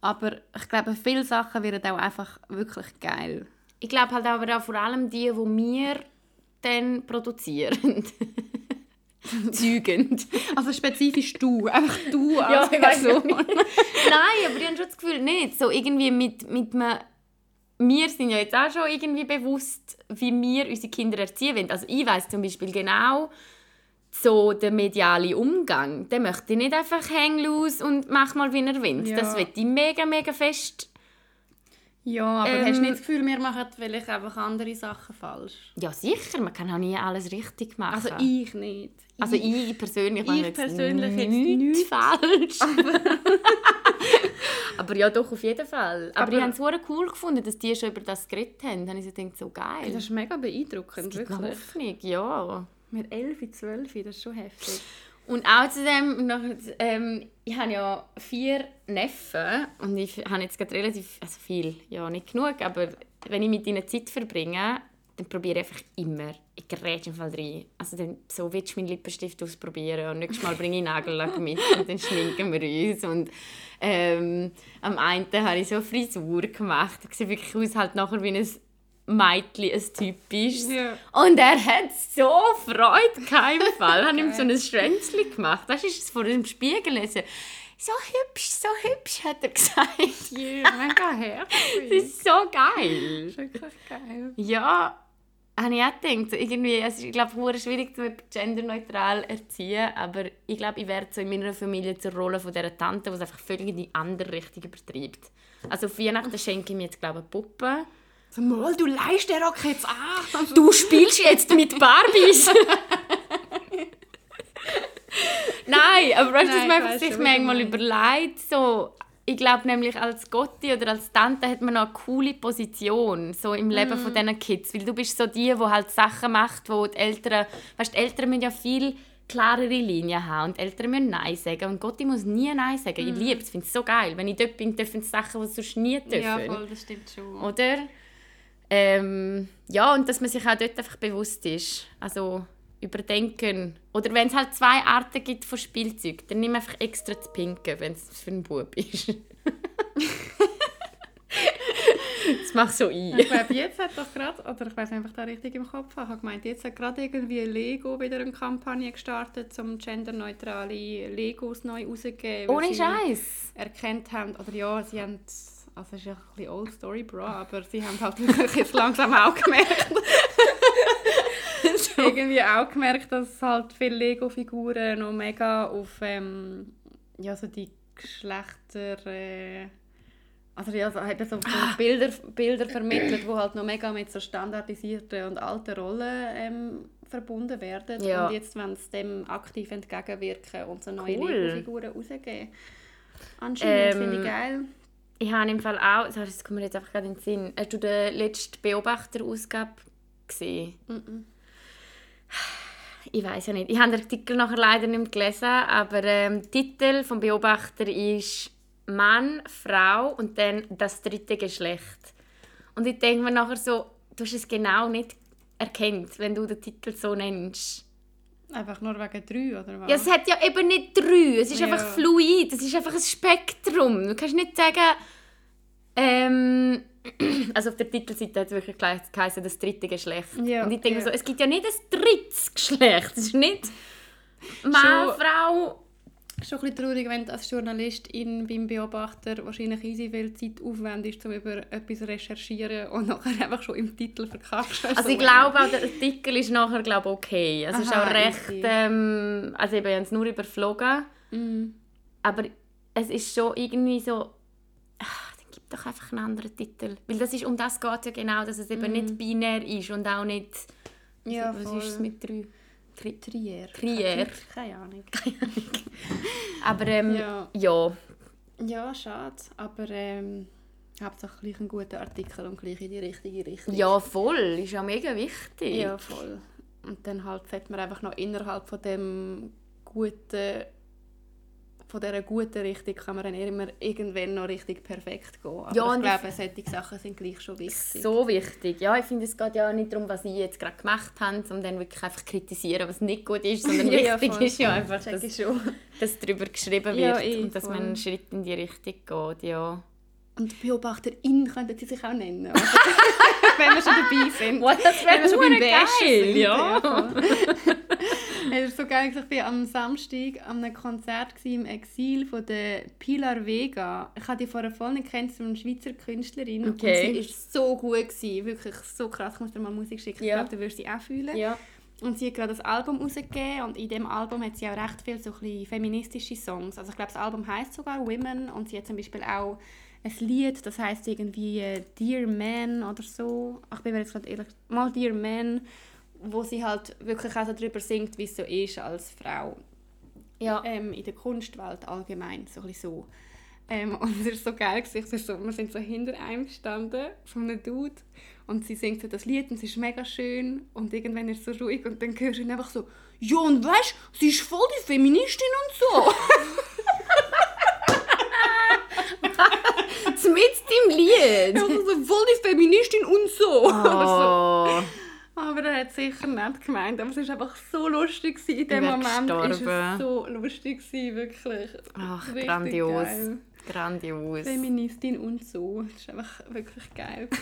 Aber ich glaube, viele Sachen werden auch einfach wirklich geil. Ich glaube halt aber auch vor allem die, die wir dann produzieren. *laughs* Zeugend. Also spezifisch du, einfach du *laughs* Ja, als weiss Person. *laughs* Nein, aber ich habe schon das Gefühl, nicht. So irgendwie mit, mit einem... Wir sind ja jetzt auch schon irgendwie bewusst, wie wir unsere Kinder erziehen wollen. Also ich weiß zum Beispiel genau, so der mediale Umgang, der möchte ich nicht einfach hängen los und mach mal, wie er will. Ja. Das will ich mega, mega fest... Ja, aber Ähm, hast du nicht das Gefühl, wir machen vielleicht einfach andere Sachen falsch? Ja, sicher, man kann auch nie alles richtig machen. Also ich nicht. Also ich persönlich Ich mache jetzt persönlich nichts nichts. falsch. *laughs* Aber ja, doch, auf jeden Fall. Aber, Aber- ich habe es super cool gefunden, dass die schon über das geredet haben. Dann habe ich so gedacht, so geil. Das ist mega beeindruckend, gibt noch wirklich. Hoffnung, ja. Mit 11, 12, das ist schon heftig. Und auch zu dem, noch, ähm, ich habe ja vier Neffen und ich habe jetzt gerade relativ, also viel, ja nicht genug, aber wenn ich mit ihnen Zeit verbringe, dann probiere ich einfach immer, ich gerät im Fall rein. Also dann, so willst du meinen Lippenstift ausprobieren und nächstes Mal bringe ich Nagellack mit und dann schminken wir uns. Und ähm, am einen habe ich so Frisur gemacht, ich sehe wirklich aus halt nachher wie ein Mädchen, ein typisches. Ja. Und er hat so Freude im Fall. hat ihm *laughs* so ein Schwänzchen gemacht. Du, ist es vor dem Spiegel lesen. So hübsch, so hübsch, hat er gesagt. Ja, mega *laughs* Das herzig. ist so geil. wirklich geil. Ja, habe ich auch gedacht. Irgendwie, es ist, ich glaube, es ist schwierig, zu genderneutral erziehen, aber ich glaube, ich werde so in meiner Familie zur Rolle von dieser Tante, die es einfach völlig in die andere Richtung übertreibt. Also auf Weihnachten schenke ich mir jetzt, glaube ich, eine Puppe. So, mal, du leist den Rock jetzt an. *laughs* Du spielst jetzt mit Barbies. *laughs* Nein, aber weißt du, dass man einfach sich manchmal überlegt, so, ich glaube nämlich als Gotti oder als Tante hat man noch eine coole Position so im Leben Mhm. von diesen Kids, weil du bist so die, die halt Sachen macht, wo die Eltern, weißt, die Eltern müssen ja viel klarere Linien haben und Eltern müssen Nein sagen und Gotti muss nie Nein sagen. Ich liebe es, finde es so geil. Wenn ich dort bin, dürfen sie Sachen, die sonst nie dürfen. Ja, voll, das stimmt schon. Oder? Ähm, ja, und dass man sich auch dort einfach bewusst ist. Also überdenken. Oder wenn es halt zwei Arten gibt von Spielzeug, dann nimm einfach extra das Pinke, wenn es für einen Bub ist. *laughs* Das mach so ein. Ich glaube, jetzt hat doch gerade, oder ich weiß ich da richtig im Kopf ich habe gemeint, jetzt hat gerade irgendwie Lego wieder eine Kampagne gestartet, um genderneutrale Legos neu rauszugeben. Ohne Scheiß. erkannt haben, oder ja, sie haben, also es ist ja ein bisschen Old Story, Bro, aber sie haben halt wirklich jetzt langsam auch gemerkt, *laughs* irgendwie auch gemerkt, dass halt viele Lego-Figuren noch mega auf ähm, ja, so die Geschlechter... Äh, also ja, so, eben so, so Bilder, Bilder vermittelt, die halt noch mega mit so standardisierten und alten Rollen ähm, verbunden werden. Ja. Und jetzt wollen sie dem aktiv entgegenwirken und so neue Cool. Lego-Figuren rausgeben. Anscheinend Ähm, finde ich geil. Ich habe im Fall auch, das kommt mir jetzt einfach gerade in den Sinn. Hast du den letzten Beobachter-Ausgabe gesehen? Mhm. Ich weiß ja nicht. Ich habe den Artikel nachher leider nicht mehr gelesen, aber ähm, der Titel vom Beobachter ist Mann, Frau und dann das dritte Geschlecht. Und ich denke mir nachher so, du hast es genau nicht erkannt, wenn du den Titel so nennst. Einfach nur wegen drei, oder was? Ja, es hat ja eben nicht drei. Es ist Ja. einfach fluid. Es ist einfach ein Spektrum. Du kannst nicht sagen, ähm, *clears throat* also auf der Titelseite hat es wirklich gleich geheißen, das dritte Geschlecht. Ja, Und ich denke ja. so, es gibt ja nicht ein drittes Geschlecht. Es ist nicht Mann, Frau. Schon ein bisschen traurig, wenn du als Journalistin beim Beobachter wahrscheinlich easy viel Zeit aufwendest, um über etwas zu recherchieren und nachher einfach schon im Titel verkackst. Also ich glaube auch, der Artikel ist nachher glaube okay. Also es ist Aha, auch recht, ähm, also ich habe es nur überflogen, Mm. aber es ist schon irgendwie so, ach, dann gib doch einfach einen anderen Titel. Weil das ist, um das geht ja genau, dass es eben nicht binär ist und auch nicht, Mhm. Ja, was voll. ist es mit drei? Trier. Trier. *laughs* Keine Ahnung. Aber ähm, ja. Ja. ja. Ja, schade. Aber ähm, hauptsächlich gleich ein guter Artikel und gleich in die richtige Richtung. voll, ist ja mega wichtig. Ja, voll. Und dann halt sollte man einfach noch innerhalb von dem guten von dieser guten Richtung kann man dann immer irgendwann noch richtig perfekt gehen. Aber Ja, ich glaube, solche Sachen sind gleich schon wichtig. So wichtig. Ja, ich finde, es geht ja auch nicht darum, was sie jetzt gerade gemacht haben, um dann wirklich einfach kritisieren, was nicht gut ist, sondern *laughs* Ja, wichtig voll. ist ja einfach, dass, ich dass darüber geschrieben wird Ja, eh, und dass man voll. einen Schritt in die Richtung geht, ja. Und Beobachterin könnten sie sich auch nennen. Also, *laughs* wenn wir schon dabei sind. Das wir schon beim geil, sind. ja. *laughs* Es ist so geil, ich war am Samstag an einem Konzert im Exil von der Pilar Vega. Ich habe die vorher voll nicht kennt, so eine Schweizer Künstlerin. Okay. Und sie war so gut, gewesen, wirklich so krass. Ich muss dir mal Musik schicken, Ja. ich glaube, du wirst sie auch fühlen. ja. Und sie hat gerade ein Album rausgegeben und in dem Album hat sie auch recht viele so ein feministische Songs. Also ich glaube, das Album heißt sogar Women und sie hat zum Beispiel auch ein Lied, das heißt irgendwie äh, Dear Man oder so. Ach, ich bin mir jetzt gerade ehrlich, mal Dear Man, wo sie halt wirklich auch so darüber singt, wie es so ist als Frau Ja. ähm, in der Kunstwelt allgemein, so ein so. Ähm, *laughs* und es ist so geil, gewesen. So, wir sind so hinter einem gestanden, von einem Dude, und sie singt so das Lied und es ist mega schön und irgendwann ist es so ruhig und dann hörst du einfach so «Ja, und weißt sie ist voll die Feministin und so!» *laughs* Mit dem Lied. *laughs* Also so «Voll die Feministin und so!» Oh. Aber er hat sicher nicht gemeint, aber es war einfach so lustig gewesen. in dem Moment. Ist es so lustig gewesen, wirklich. Ach, Richtig grandios. geil. Grandios. Feministin und so. Das ist einfach wirklich geil. *laughs*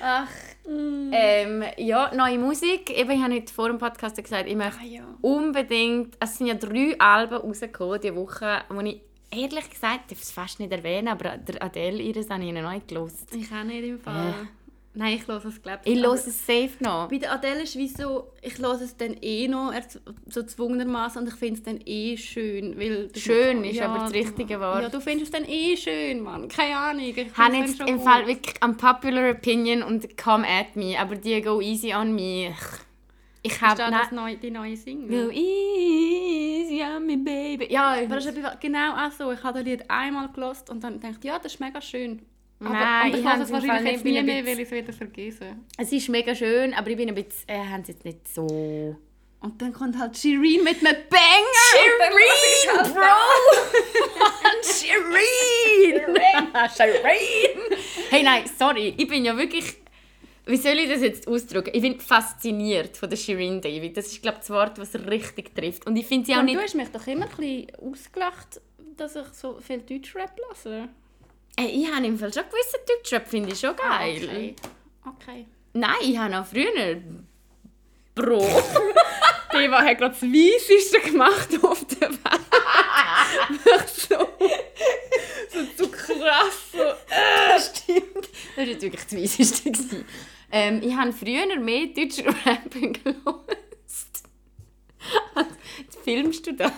Ach. Ähm, ja, neue Musik. Eben, ich habe heute vor dem Podcast gesagt, ich möchte Ah ja. unbedingt. Es sind ja drei Alben rausgekommen diese Woche, wo ich ehrlich gesagt, ich darf es fast nicht erwähnen, aber der Adele ihres habe ich noch nicht gehört. Ich auch nicht im Fall. Nein, ich höre es, glaube Ich höre es safe noch. Bei der Adele ist wie so, ich höre es dann eh noch, so zwungenermaßen und ich finde es dann eh schön. Weil Schön ist aber das richtige Wort. Ja, du findest es dann eh schön, Mann. Keine Ahnung. Ich habe jetzt im gut. Fall wirklich unpopular opinion und come at me, aber die go easy on me. Ich habe das das neue, die neue Single? Go easy on me, baby. Ja, Aber das ist genau auch so. Ich habe das Lied einmal gelost und dann gedacht, ja, das ist mega schön. Aber, Nein, ich habe es es wahrscheinlich nicht, jetzt nie mehr, weil ich es wieder vergessen. es ist mega schön, aber ich bin ein bisschen, äh, haben sie jetzt nicht so... Und dann kommt halt Shireen mit einem Banger! Shireen, Bro! *laughs* Shireen! Shireen! Hey, nein, sorry, ich bin ja wirklich... Wie soll ich das jetzt ausdrücken? Ich bin fasziniert von der Shireen David. Das ist, glaube ich, das Wort, was richtig trifft. Und ich finde sie auch Und nicht... du hast mich doch immer ein bisschen ausgelacht, dass ich so viel Deutschrap lasse. Ey, ich habe im Fall schon gewissen Deutschrap, finde ich schon geil. Okay. okay. Nein, ich habe auch früher Bro. *laughs* Deva hat gerade das Weiseste gemacht auf der Welt. *laughs* so, so zu krass. So. das stimmt. Das war jetzt wirklich das gewesen. Ähm, ich habe früher mehr deutscher Rap gelost. *laughs* Filmst du das?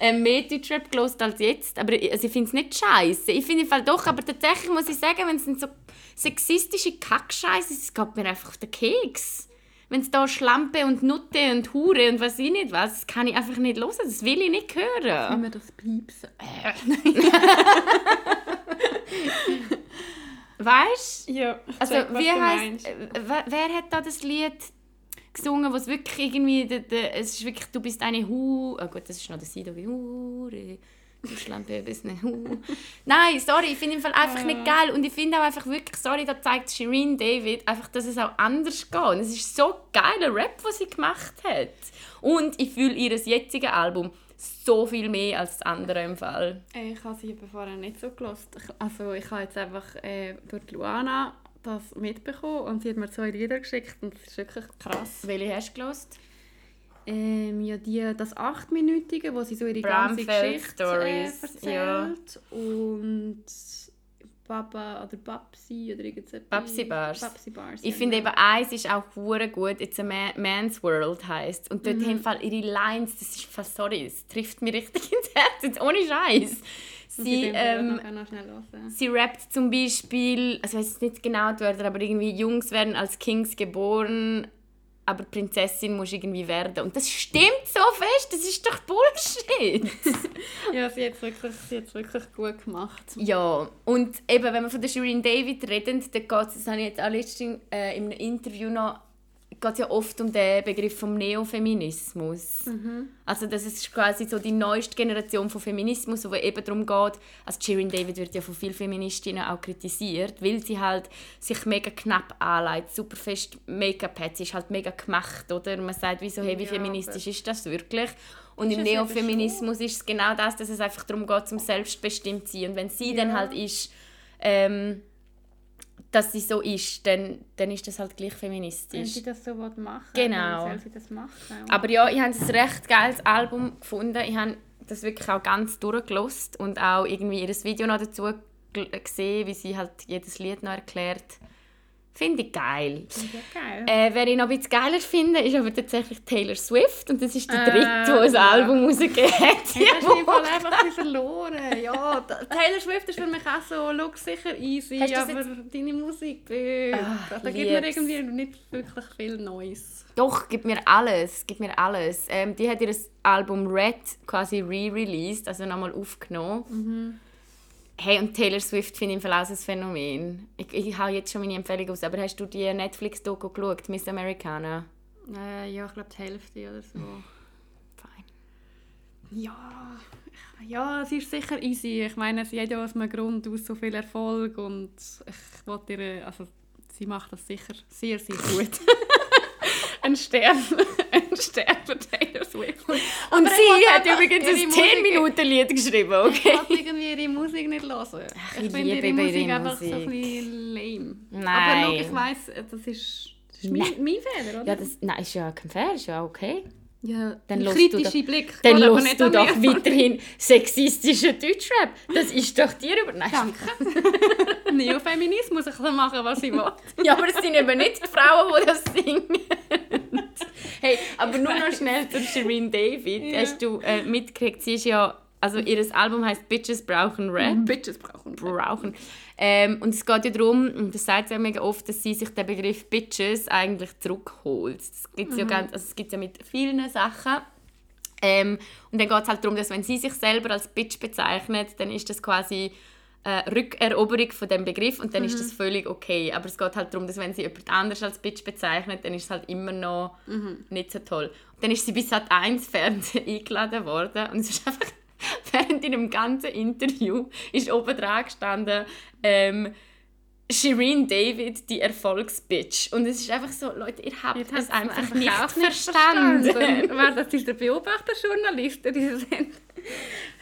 Ähm, mehr Deutschrap gelost als jetzt. Aber ich, also ich finde es nicht scheiße. Ich finde Fall doch, aber tatsächlich muss ich sagen, wenn es so sexistische Kackscheiße ist, es geht mir einfach auf den Keks. Wenn es da Schlampe und Nutte und Hure und was ich nicht was, das kann ich einfach nicht hören. Das will ich nicht hören. wir das piepsen. *laughs* Weißt du? Ja, Also, wie heißt, äh, wer, wer hat da das Lied gesungen, was wirklich irgendwie, de, de, es ist wirklich, du bist eine Hu, oh gut, das ist noch der Sido, wie Hure, du Schlampe, bist eine Hu. *laughs* Nein, sorry, ich finde im Fall einfach nicht geil und ich finde auch einfach wirklich, sorry, da zeigt Shireen David einfach, dass es auch anders geht. Und es ist so geiler Rap, was sie gemacht hat. Und ich fühle ihr jetziges Album so viel mehr als das andere im Fall. Äh, Ich habe sie eben vorher nicht so gelost. Also ich habe jetzt einfach äh, durch Luana das mitbekommen und sie hat mir zwei Lieder geschickt und das ist wirklich krass. Welche hast du gelost? Ähm, ja, die, das achtminütige, wo sie so ihre ganze Geschichte äh, erzählt ja. und Baba oder Babsi oder irgendetwas. Babsi Bars. Babsi Bars. Ich ja, finde genau. eben, eins ist auch hure gut, «It's a Man- Man's World» heisst. Und dort haben Fall ihre Lines, das ist fast, sorry, es trifft mich richtig ins Herz, jetzt ohne Scheiß. Sie, ähm, sie rappt zum Beispiel, also ich weiß jetzt nicht genau die Wörter, aber irgendwie «Jungs werden als Kings geboren, aber Prinzessin muss irgendwie werden». Und das stimmt so fest, das ist doch Bullshit. *laughs* Ja, sie hat es wirklich, sie hat's wirklich gut gemacht. Ja, und eben, wenn wir von der Shireen David reden, dann geht es, das habe ich jetzt auch letztens äh, in einem Interview noch, geht ja oft um den Begriff vom Neofeminismus. Also das ist quasi so die neueste Generation von Feminismus, wo eben darum geht, also Shireen David wird ja von vielen Feministinnen auch kritisiert, weil sie halt sich mega knapp anlegt, super fest Make-up hat, sie ist halt mega gemacht, oder? Man sagt, wieso, hey, wie Ja, feministisch ist das wirklich? Und im Neofeminismus ist es genau das, dass es einfach darum geht, zum selbstbestimmt zu sein. Und wenn sie dann Ja. halt ist, ähm, dass sie so ist, dann, dann ist das halt gleich Wenn feministisch. sie das so machen Genau. dann soll sie das machen. Aber ja, ich habe ein recht geiles Album gefunden. Ich habe das wirklich auch ganz durchgelost und auch irgendwie ihr Video noch dazu gesehen, wie sie halt jedes Lied noch erklärt. Finde ich geil. ja, geil. Äh, wer ich noch ein bisschen geiler finde, ist aber tatsächlich Taylor Swift. Und das ist der Äh, dritte, der ein ja. Album rausgegeben hat. Hey, das ist im Fall einfach verloren. Ja, Taylor Swift ist für mich auch so, look sicher easy, Hast aber deine Musik, äh, Ah, da gibt mir irgendwie nicht wirklich viel Neues. Doch, gib mir alles, gib mir alles. Ähm, die hat ihr Album Red quasi re-released, also nochmal aufgenommen. Hey, und Taylor Swift finde ich im auch ein Phänomen. Ich, ich hau jetzt schon meine Empfehlung aus, aber hast du die Netflix-Doku geschaut, Miss Americana? Äh, ja, ich glaube die Hälfte oder so. Fein. Ja, ja, sie ist sicher easy. Ich meine, sie hat ja aus einem Grund aus so viel Erfolg und ich wollte ihr, also sie macht das sicher sehr, sehr gut. *laughs* ein Stern, für Taylor Swift. Und Aber ich sie hat übrigens ein Musik- 10-Minuten-Lied geschrieben, Ich okay? wollte irgendwie ihre Musik nicht hören. Ach, ich ich finde ihre Musik ihre einfach so ein Musik. bisschen lame. Nein. Aber schau, ich weiss, das ist, das ist mein, mein Fehler, oder? Ja, das, nein, ist ja kein Fair, ist ja okay. ja Dann ein kritischer doch- Blick. Dann hörst du doch weiterhin sexistischen Deutschrap. Das ist doch dir über... Nein, Danke. *laughs* Neofeminismus, ich kann machen, was ich *laughs* will. Ja, aber es sind eben nicht die Frauen, die das singen. *laughs* hey, aber nur noch schnell zu Shireen David. Ja. Hast du äh, mitgekriegt, sie ist ja... Also ihr Album heißt «Bitches brauchen Rap». Bitches brauchen. brauchen. Ähm, und es geht ja darum, und das sagt sie ja mega oft, dass sie sich den Begriff «Bitches» eigentlich zurückholt. Das gibt's ja, ganz, also das gibt ja mit vielen Sachen. Ähm, und dann geht es halt darum, dass wenn sie sich selber als Bitch bezeichnet, dann ist das quasi äh, Rückeroberung von dem Begriff und dann ist das völlig okay. Aber es geht halt darum, dass wenn sie jemand anders als Bitch bezeichnet, dann ist es halt immer noch nicht so toll. Und dann ist sie bis Sat 1 Fernsehen *laughs* eingeladen worden und es ist einfach *laughs* während in einem ganzen Interview ist oben dran gestanden ähm, Shireen David, die Erfolgsbitch. Und es ist einfach so, Leute, ihr habt Jetzt es einfach, einfach nicht auch verstanden. Wer *laughs* das ist der Beobachterjournalist, der diese Sendung.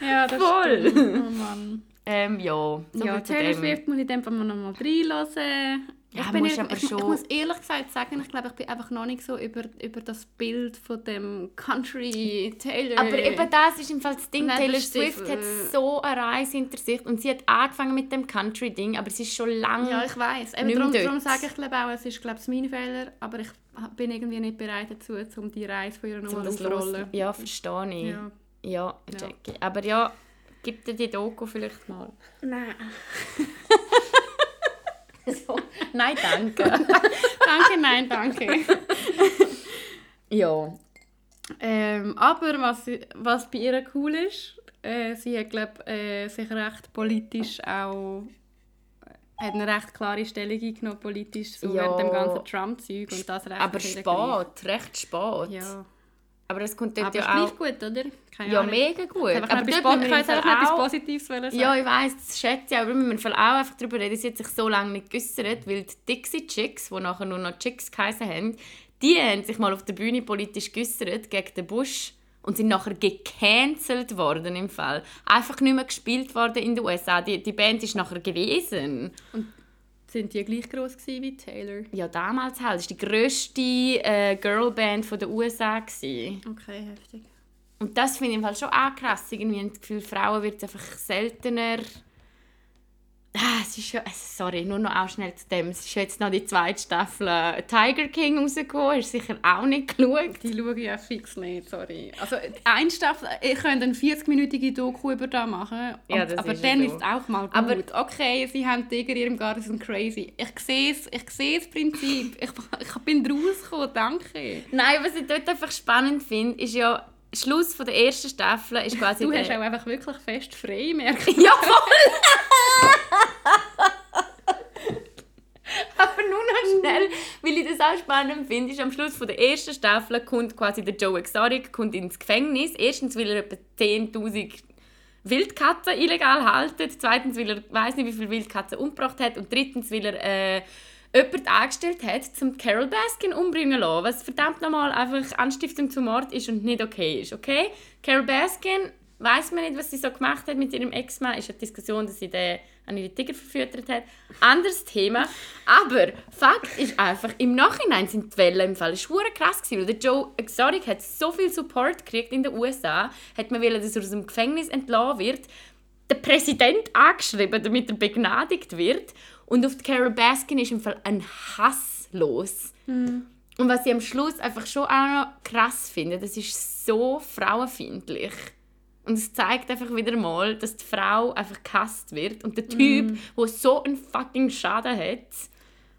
Ja, das Voll. stimmt. Oh Mann. Ähm, ja, so ja, zu Taylor dem. Swift muss ich dann mal noch mal reinhören. Ja, ich, bin ehrlich- aber ich, ich schon- muss ehrlich gesagt sagen, ich glaube, ich bin einfach noch nicht so über, über das Bild von dem Country Taylor. Aber eben das ist im Fall das Ding. Nein, Taylor das. Swift hat so eine Reise hinter sich und sie hat angefangen mit dem Country-Ding, aber sie ist schon lange... Ja, ich weiß. Darum, darum sage ich glaube auch, es ist glaube ich, mein Fehler, aber ich bin irgendwie nicht bereit dazu, um die Reise von ihr nochmal das aufzurollen. los. Ja, verstehe ich. Ja. Ja, Jackie. Aber ja, gib dir die Doku vielleicht mal. Nein. So. Nein, danke. *laughs* danke, nein, danke. ja. ähm, aber was, was bei ihr cool ist, äh, sie hat glaub, äh, sich recht politisch auch hat eine recht klare Stellung eingenommen, politisch, so Ja. während dem ganzen Trump-Zeug und das recht Aber spät, recht spät. Ja. Aber es kommt dort Aber ja ist auch... gut, oder? Keine Ja, Ahnung. mega gut. Aber etwas, dort Po- müssen ich wir Fall etwas auch- Positives sagen. Ja, ich weiss, das schätze ich, aber wir müssen auch einfach darüber reden. Sie hat sich so lange nicht geäussert, weil die Dixie Chicks, die nachher nur noch Chicks geheißen haben, die haben sich mal auf der Bühne politisch geäussert gegen den Bush und sind nachher gecancelt worden im Fall. Einfach nicht mehr gespielt worden in den USA. Die, die Band ist nachher gewesen. Sind die gleich gross gewesen wie Taylor? Ja, damals halt. Das war die grösste äh, Girlband der USA. Gewesen. Okay, heftig. Und das finde ich im Fall schon auch krass. Irgendwie das Gefühl, Frauen wird einfach seltener. Ah, es ist ja, sorry, nur noch auch schnell zu dem. Es ist jetzt noch die zweite Staffel äh, Tiger King rausgekommen. Hast du sicher auch nicht geschaut. Die schaue ich ja fix nicht, sorry. Also, eine Staffel, ich könnte eine 40-minütige Doku über das machen. Und, Ja, das aber ist dann so. ist es auch mal gut. Aber- okay, sie haben Tiger in ihrem Garten, sind crazy. Ich sehe es, ich sehe das Prinzip. Ich, *laughs* ich bin rausgekommen, danke. Nein, was ich dort einfach spannend finde, ist ja, Schluss von der ersten Staffel ist quasi Du hast auch einfach wirklich fest frei, merke ich. *laughs* Ja, voll! *laughs* Aber nur noch schnell, weil ich das auch spannend finde, ist am Schluss von der ersten Staffel kommt quasi der Joe Exotic kommt ins Gefängnis. Erstens, weil er etwa 10'000 Wildkatzen illegal haltet. Zweitens, weil er weiß nicht, wie viele Wildkatzen umgebracht hat. Und drittens, weil er äh, jemanden angestellt hat, zum Carol Baskin umbringen zu lassen. Was verdammt nochmal einfach Anstiftung zum Mord ist und nicht okay ist. Okay? Carol Baskin weiß man nicht, was sie so gemacht hat mit ihrem Ex-Mann. Ist eine Diskussion, dass sie den an ihre Tiger verfüttert hat. Anderes Thema. Aber Fakt ist einfach, im Nachhinein sind die Wellen im Fall verdammt krass gewesen, weil der Joe Exotic hat so viel Support gekriegt in den USA, hat man wollen, dass er aus dem Gefängnis entlassen wird, der Präsident angeschrieben, damit er begnadigt wird. Und auf die Carol Baskin ist im Fall ein Hass los. Und was ich am Schluss einfach schon auch noch krass finde, das ist so frauenfeindlich. Und es zeigt einfach wieder mal, dass die Frau einfach gehasst wird. Und der Typ, der so einen fucking Schaden hat.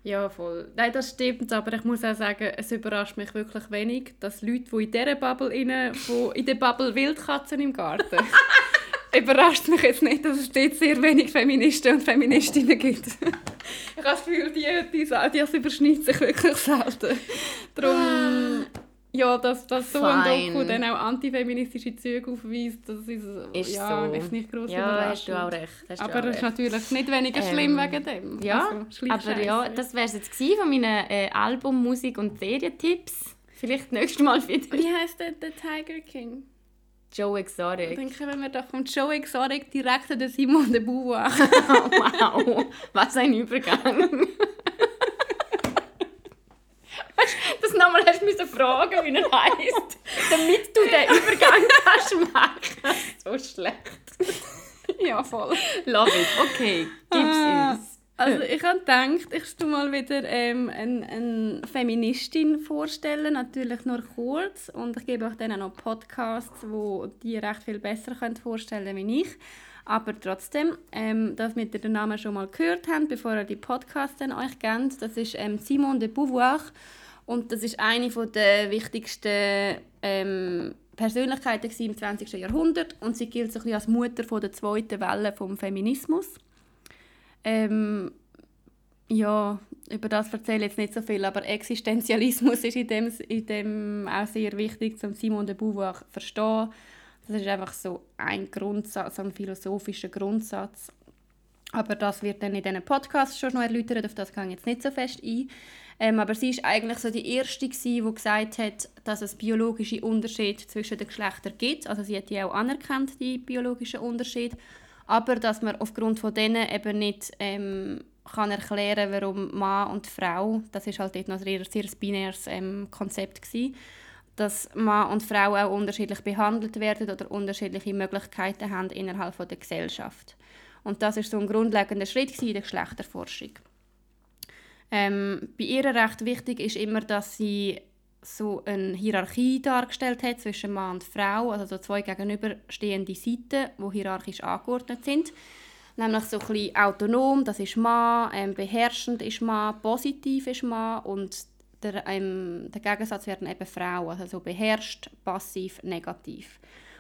Ja, voll. Nein, das stimmt, aber ich muss auch sagen, es überrascht mich wirklich wenig, dass Leute, die in dieser Bubble rein, wo in der Bubble Wildkatzen im Garten, *laughs* überrascht mich jetzt nicht, dass es dort sehr wenig Feministen und Feministinnen gibt. *laughs* ich habe das Gefühl, die, die, die das überschneidet sich wirklich selten. Darum, ja, dass, dass so ein. Doku dann auch antifeministische Züge aufweist, das ist, Ist ja, so. ist nicht gross Ja, hast überraschend. du auch recht. Hast du Aber es ist natürlich nicht weniger Ähm, schlimm wegen dem. Ja, Also, aber ja, das wäre es jetzt von meinen äh, Album-, Musik- und Serientipps. Vielleicht nächstes Mal wieder. Wie heißt der, der Tiger King? Joe Ich Exotic. denke, wenn wir doch vom Joe Exotic direkt an den Simon de Beauvoir. *laughs* wow, was ein Übergang. Das nochmal hast du müssen fragen, wie er heisst, damit du den Übergang kannst machen. So schlecht. ja, voll. Love it. Okay. Also *laughs* ich habe gedacht, ich tu mal wieder ähm, eine, eine Feministin vorstellen, natürlich nur kurz. Und ich gebe euch dann auch noch Podcasts, wo die recht viel besser könnt vorstellen wie ich. Aber trotzdem, ähm, dass wir den Namen schon mal gehört haben, bevor ihr die Podcasts dann euch kennt, das ist ähm, Simone de Beauvoir. Und das ist eine der wichtigsten ähm, Persönlichkeiten im 20. Jahrhundert. Und sie gilt so ein bisschen als Mutter von der zweiten Welle vom Feminismus. Ähm, ja, über das erzähle ich jetzt nicht so viel, aber Existenzialismus *laughs* ist in dem, in dem auch sehr wichtig, um Simone de Beauvoir zu verstehen. Das ist einfach so ein Grundsatz, so ein philosophischer Grundsatz. Aber das wird dann in diesen Podcasts schon noch erläutert, auf das gehe ich jetzt nicht so fest ein. Ähm, aber sie ist eigentlich so die Erste, gewesen, die gesagt hat, dass es biologische Unterschiede zwischen den Geschlechtern gibt. Also sie hat die auch anerkannt, die biologischen Unterschiede. Aber dass man aufgrund von denen eben nicht ähm, kann erklären, warum Mann und Frau, das ist halt dort noch ein sehr binäres ähm, Konzept gewesen, dass Mann und Frau auch unterschiedlich behandelt werden oder unterschiedliche Möglichkeiten haben innerhalb von der Gesellschaft. Und das ist so ein grundlegender Schritt in der Geschlechterforschung. Ähm, bei ihr recht wichtig ist immer, dass sie so eine Hierarchie dargestellt hat zwischen Mann und Frau, also so zwei gegenüberstehende Seiten, die hierarchisch angeordnet sind. Nämlich so ein autonom, das ist Mann, ähm, beherrschend ist Mann, positiv ist Mann und der, ähm, der Gegensatz werden eben Frauen, also so beherrscht, passiv, negativ.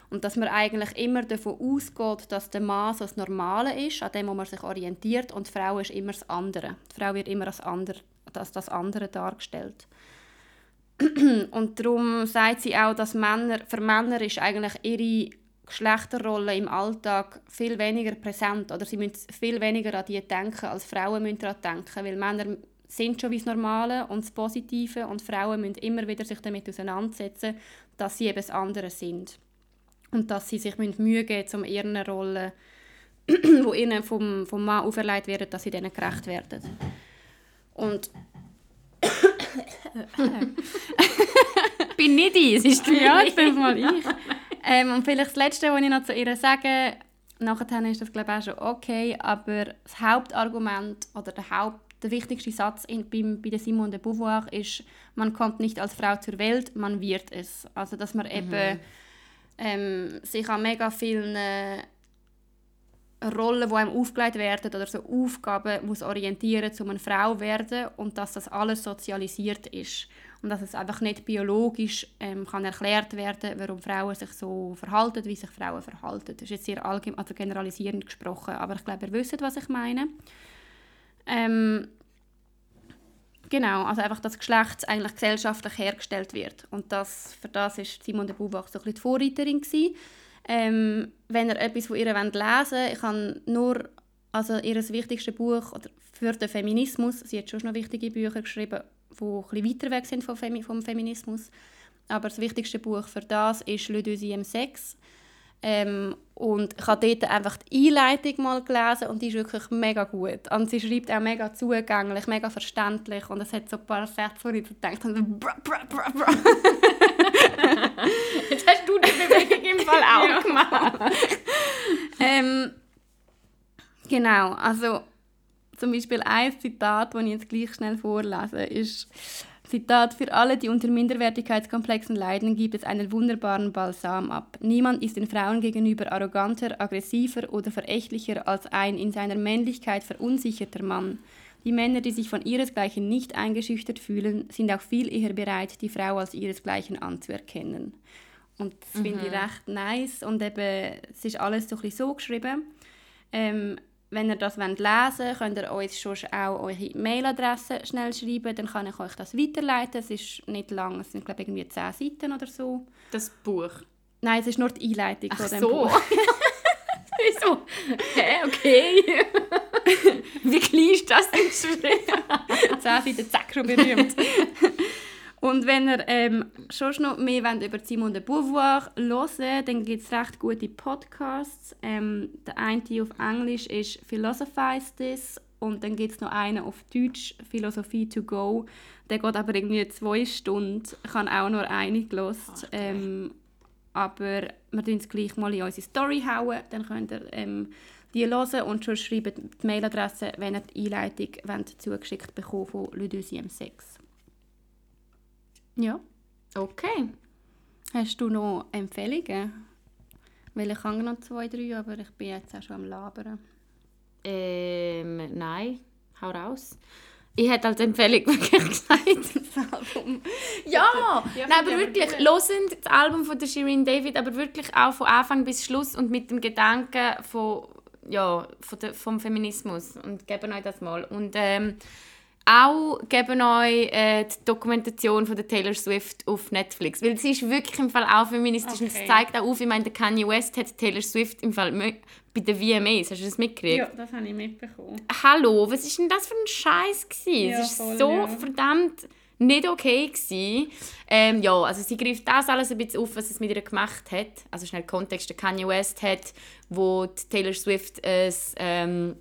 Und dass man eigentlich immer davon ausgeht, dass der Mann so das Normale ist, an dem man sich orientiert, und die Frau ist immer das andere. Die Frau wird immer als, ander, als das andere dargestellt. *clears throat* und darum sagt sie auch, dass Männer, für Männer ist eigentlich ihre Geschlechterrolle im Alltag viel weniger präsent oder sie müssen viel weniger an die denken, als Frauen müssen daran denken, weil Männer sind schon wie das Normale und das Positive und Frauen müssen immer wieder sich damit auseinandersetzen, dass sie eben das andere sind und dass sie sich Mühe geben müssen, um ihren Rollen, *clears throat* die ihnen vom, vom Mann auferlegt werden, dass sie denen gerecht werden. Und *laughs* bin nicht ich, es ist ja, ich bin mal ich. *laughs* Ähm, und vielleicht das Letzte, was ich noch zu ihr sage, nachher ist das glaube ich auch schon okay, aber das Hauptargument oder der Haupt der wichtigste Satz in, bei, bei der Simone de Beauvoir ist, man kommt nicht als Frau zur Welt, man wird es. Also dass man mhm. eben ähm, sich an mega vielen Rollen, die einem aufgelegt werden oder so Aufgaben muss orientieren, um eine Frau zu werden und dass das alles sozialisiert ist und dass es einfach nicht biologisch ähm, kann erklärt werden, warum Frauen sich so verhalten, wie sich Frauen verhalten. Das ist jetzt sehr allgemein, also generalisierend gesprochen, aber ich glaube, ihr wisst, was ich meine. Ähm, genau, also einfach, dass Geschlecht eigentlich gesellschaftlich hergestellt wird und das, für das war Simone de Beauvoir so ein bisschen die Vorreiterin gewesen. Ähm, wenn ihr etwas von ihr lesen wollt, ich habe nur also ihr wichtigstes Buch für den Feminismus, sie hat schon noch wichtige Bücher geschrieben, die ein weiter weg sind vom, Femi vom Feminismus, aber das wichtigste Buch für das ist «Le deuxième sexe». Ähm, und ich habe dort einfach die Einleitung mal gelesen und die ist wirklich mega gut. Und sie schreibt auch mega zugänglich, mega verständlich und es hat so ein paar Sätze, wo ich gedacht habe, bra, bra, bra, bra. *laughs* Jetzt hast du die Bewegung im Fall auch ja. gemacht. ähm, genau, also zum Beispiel ein Zitat, das ich jetzt gleich schnell vorlese, ist Zitat, für alle, die unter Minderwertigkeitskomplexen leiden, gibt es einen wunderbaren Balsam ab. Niemand ist den Frauen gegenüber arroganter, aggressiver oder verächtlicher als ein in seiner Männlichkeit verunsicherter Mann. Die Männer, die sich von ihresgleichen nicht eingeschüchtert fühlen, sind auch viel eher bereit, die Frau als ihresgleichen anzuerkennen. Und das mhm. finde ich recht nice und eben, es ist alles so, ein so geschrieben. Ähm, wenn ihr das lesen wollt, könnt ihr uns schon auch eure Mailadresse schnell schreiben, dann kann ich euch das weiterleiten. Es ist nicht lang, es sind glaube ich irgendwie 10 Seiten oder so. Das Buch? Nein, es ist nur die Einleitung Ach von dem so. Buch. *laughs* *laughs* Wieso? Hä, okay. *laughs* Wie klein ist das 10 Seiten, zack, schon berühmt. Und wenn ihr ähm, schon noch mehr wollt über Simone de Beauvoir hören dann gibt es recht gute Podcasts. Ähm, der eine auf Englisch ist «Philosophize This» und dann gibt es noch einen auf Deutsch «Philosophie to go». Der geht aber irgendwie zwei Stunden. Ich habe auch nur eine. Okay. Ähm, aber wir tun es gleich mal in unsere Story hauen, dann könnt ihr ähm, die hören und schon schreiben die Mailadresse, wenn ihr die Einleitung wollt, zugeschickt bekommen von «Le Deuxième Sexe». Ja. Okay. Hast du noch Empfehlungen? Weil ich habe noch zwei, drei, aber ich bin jetzt auch schon am Labern. Ähm, nein. Hau raus. Ich hätte als Empfehlung *laughs* wirklich gesagt, das Album. Ja, ja nein, aber wirklich, hören das Album von der Shirin David, aber wirklich auch von Anfang bis Schluss und mit dem Gedanken von, ja, von der, vom Feminismus. Und geben euch das mal. Und ähm, auch geben euch äh, die Dokumentation von der Taylor Swift auf Netflix, weil sie ist wirklich im Fall auch feministisch okay. und es zeigt auch auf, ich meine, der Kanye West hat Taylor Swift im Fall bei den VMAs, hast du das mitgekriegt? Ja, das habe ich mitbekommen. Hallo, was ist denn das für ein Scheiß gewesen? Ja, es ist so ja. verdammt nicht okay gewesen. Ähm, ja, also sie greift das alles ein bisschen auf, was es mit ihr gemacht hat. Also schnell Kontext, der Kanye West hat, wo Taylor Swift ein, ähm,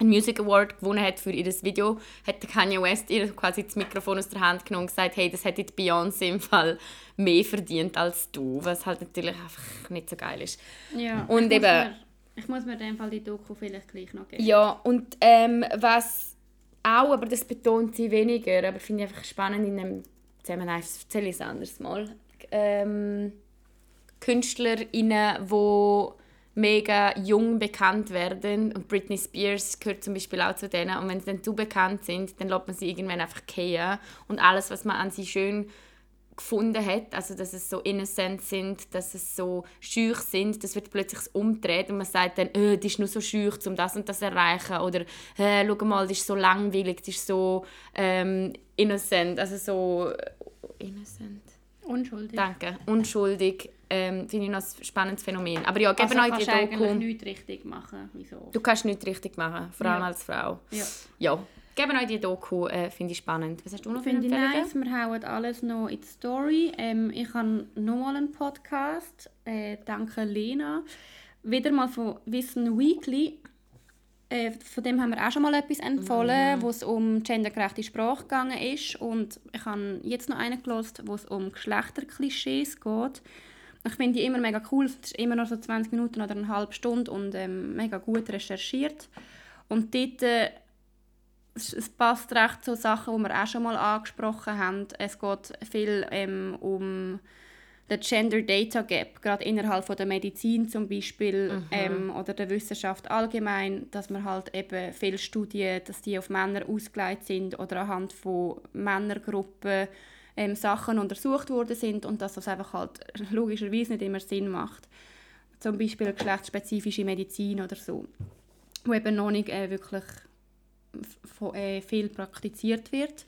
einen Music Award gewonnen hat für ihr Video, hat der Kanye West ihr quasi das Mikrofon aus der Hand genommen und gesagt, hey, das hätte die Beyoncé im Fall mehr verdient als du, was halt natürlich einfach nicht so geil ist. Ja, Und ich eben- Muss mir, ich muss mir in dem Fall die Doku vielleicht gleich noch geben. Ja, und ähm, was auch, aber das betont sie weniger, aber finde ich einfach spannend in dem Zusammenhang, das erzähle ich es anders mal, ähm, KünstlerInnen, die mega jung bekannt werden. Und Britney Spears gehört zum Beispiel auch zu denen. Und wenn sie dann zu bekannt sind, dann lässt man sie irgendwann einfach gehen. Und alles, was man an sie schön gefunden hat, also dass es so innocent sind, dass es so schüch sind, das wird plötzlich umdreht und man sagt dann, äh, die ist nur so schüch, um das und das zu erreichen oder äh, schau mal, die ist so langweilig, die ist so ähm, innocent, also so äh, innocent. Unschuldig. Danke, unschuldig, ähm, finde ich noch ein spannendes Phänomen. Aber ja, geben Also euch die kannst du eigentlich Doku. nichts richtig machen. Wieso? Du kannst nichts richtig machen, vor allem Ja. als Frau. Ja. Ja, geben euch die Doku, äh, finde ich spannend. Was hast du noch Finde ich nice. Wir hauen alles noch in die Story. Ähm, ich habe nochmal einen Podcast. Äh, danke Lena. Wieder mal von Wissen Weekly. Äh, von dem haben wir auch schon mal etwas empfohlen, wo es um gendergerechte Sprache gegangen ist. Und ich habe jetzt noch einen gelesen, wo es um Geschlechterklischees geht. Ich finde die immer mega cool. Es ist immer noch so 20 Minuten oder eine halbe Stunde und ähm, mega gut recherchiert. Und dort äh, es passt recht zu Sachen, die wir auch schon mal angesprochen haben. Es geht viel ähm, um den Gender Data Gap, gerade innerhalb von der Medizin zum Beispiel ähm, oder der Wissenschaft allgemein, dass man halt eben viele Studien, dass die auf Männer ausgelegt sind oder anhand von Männergruppen ähm, Sachen untersucht worden sind und dass das einfach halt logischerweise nicht immer Sinn macht. Zum Beispiel geschlechtsspezifische Medizin oder so, wo eben noch nicht äh, wirklich viel praktiziert wird.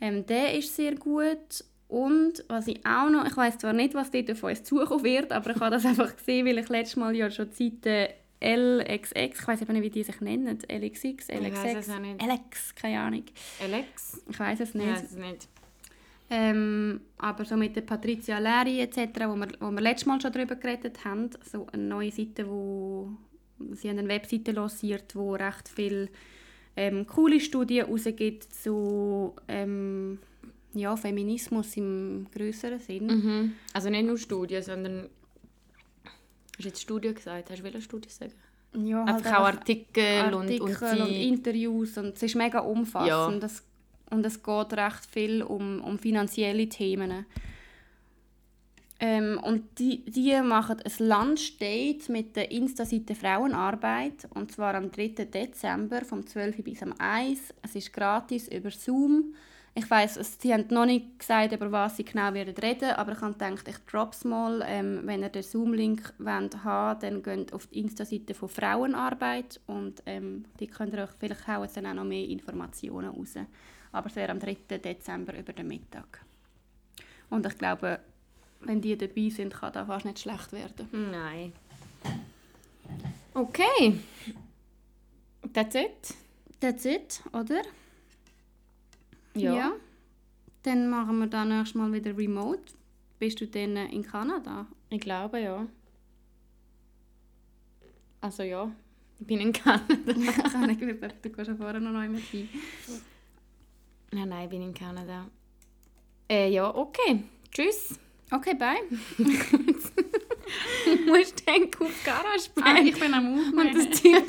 Ähm, der ist sehr gut. Und was ich auch noch, ich weiß zwar nicht, was dort auf uns zukommen wird, aber ich habe das *laughs* einfach gesehen, weil ich letztes Mal ja schon die Seite LXX, ich weiß eben nicht, wie die sich nennen, LXX, weiß LXX, es auch nicht. LX, keine Ahnung, Alex? ich weiß es nicht. Ja, das nicht. Ähm, aber so mit der Patricia Leri etc., wo wir, wo wir letztes Mal schon darüber geredet haben, so eine neue Seite, wo sie haben eine Webseite lanciert, wo recht viel ähm, coole Studien rausgibt zu ähm, ja, Feminismus im größeren Sinn. Mhm. Also nicht nur Studien, sondern... Hast du jetzt Studie gesagt? Hast du welche Studie sagen? Ja, Einfach auch Artikel, und, und, Artikel und, sie... Interviews und es ist mega umfassend. Ja. Das, und es geht recht viel um, um finanzielle Themen. Ähm, und die, die machen ein Lunch-Date mit der Insta-Seite Frauenarbeit. Und zwar am 3. Dezember, vom 12 bis am 1. Es ist gratis über Zoom. Ich weiss, sie haben noch nicht gesagt, über was sie genau werden reden, aber ich gedacht, ich droppe es mal. Ähm, wenn ihr den Zoom-Link wollt haben dann geht auf die Insta-Seite von Frauenarbeit und ähm, die könnt ihr euch, vielleicht hauen dann auch noch mehr Informationen raus. Aber es wäre am 3. Dezember über den Mittag. Und ich glaube, wenn die dabei sind, kann das fast nicht schlecht werden. Nein. Okay. That's it? That's it, oder? Ja. Dann machen wir dann nächstes Mal wieder remote. Bist du dann in Kanada? Ich glaube, ja. Also ja, ich bin in Kanada. *laughs* ich habe nicht gewusst, ob du gehst ja vorher noch neu mit rein. Nein, nein, ich bin in Kanada. Äh, ja, okay. Tschüss. Okay, bye. *laughs* Du musst den auf Garage Ah, ich bin am und Aufnehmen. das Typ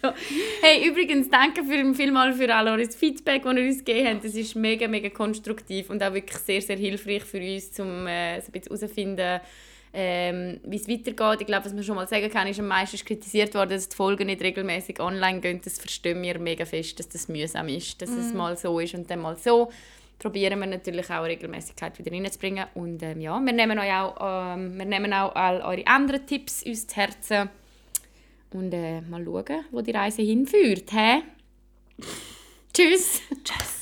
so. *laughs* *laughs* Hey, übrigens, danke für, vielmals für all eures Feedback, das ihr uns gegeben habt. Das ist mega, mega konstruktiv und auch wirklich sehr, sehr hilfreich für uns, um äh, so ein bisschen herauszufinden, ähm, wie es weitergeht. Ich glaube, was man schon mal sagen kann, ist, am meisten ist kritisiert worden, dass die Folgen nicht regelmäßig online gehen. Das verstehen wir mega fest, dass das mühsam ist, dass es mal so ist und dann mal so. Probieren wir natürlich auch Regelmäßigkeit wieder reinzubringen. Und ähm, ja, wir nehmen, euch auch, ähm, wir nehmen auch all eure anderen Tipps uns zu Herzen. Und äh, mal schauen, wo die Reise hinführt. Hä? *laughs* Tschüss! Tschüss.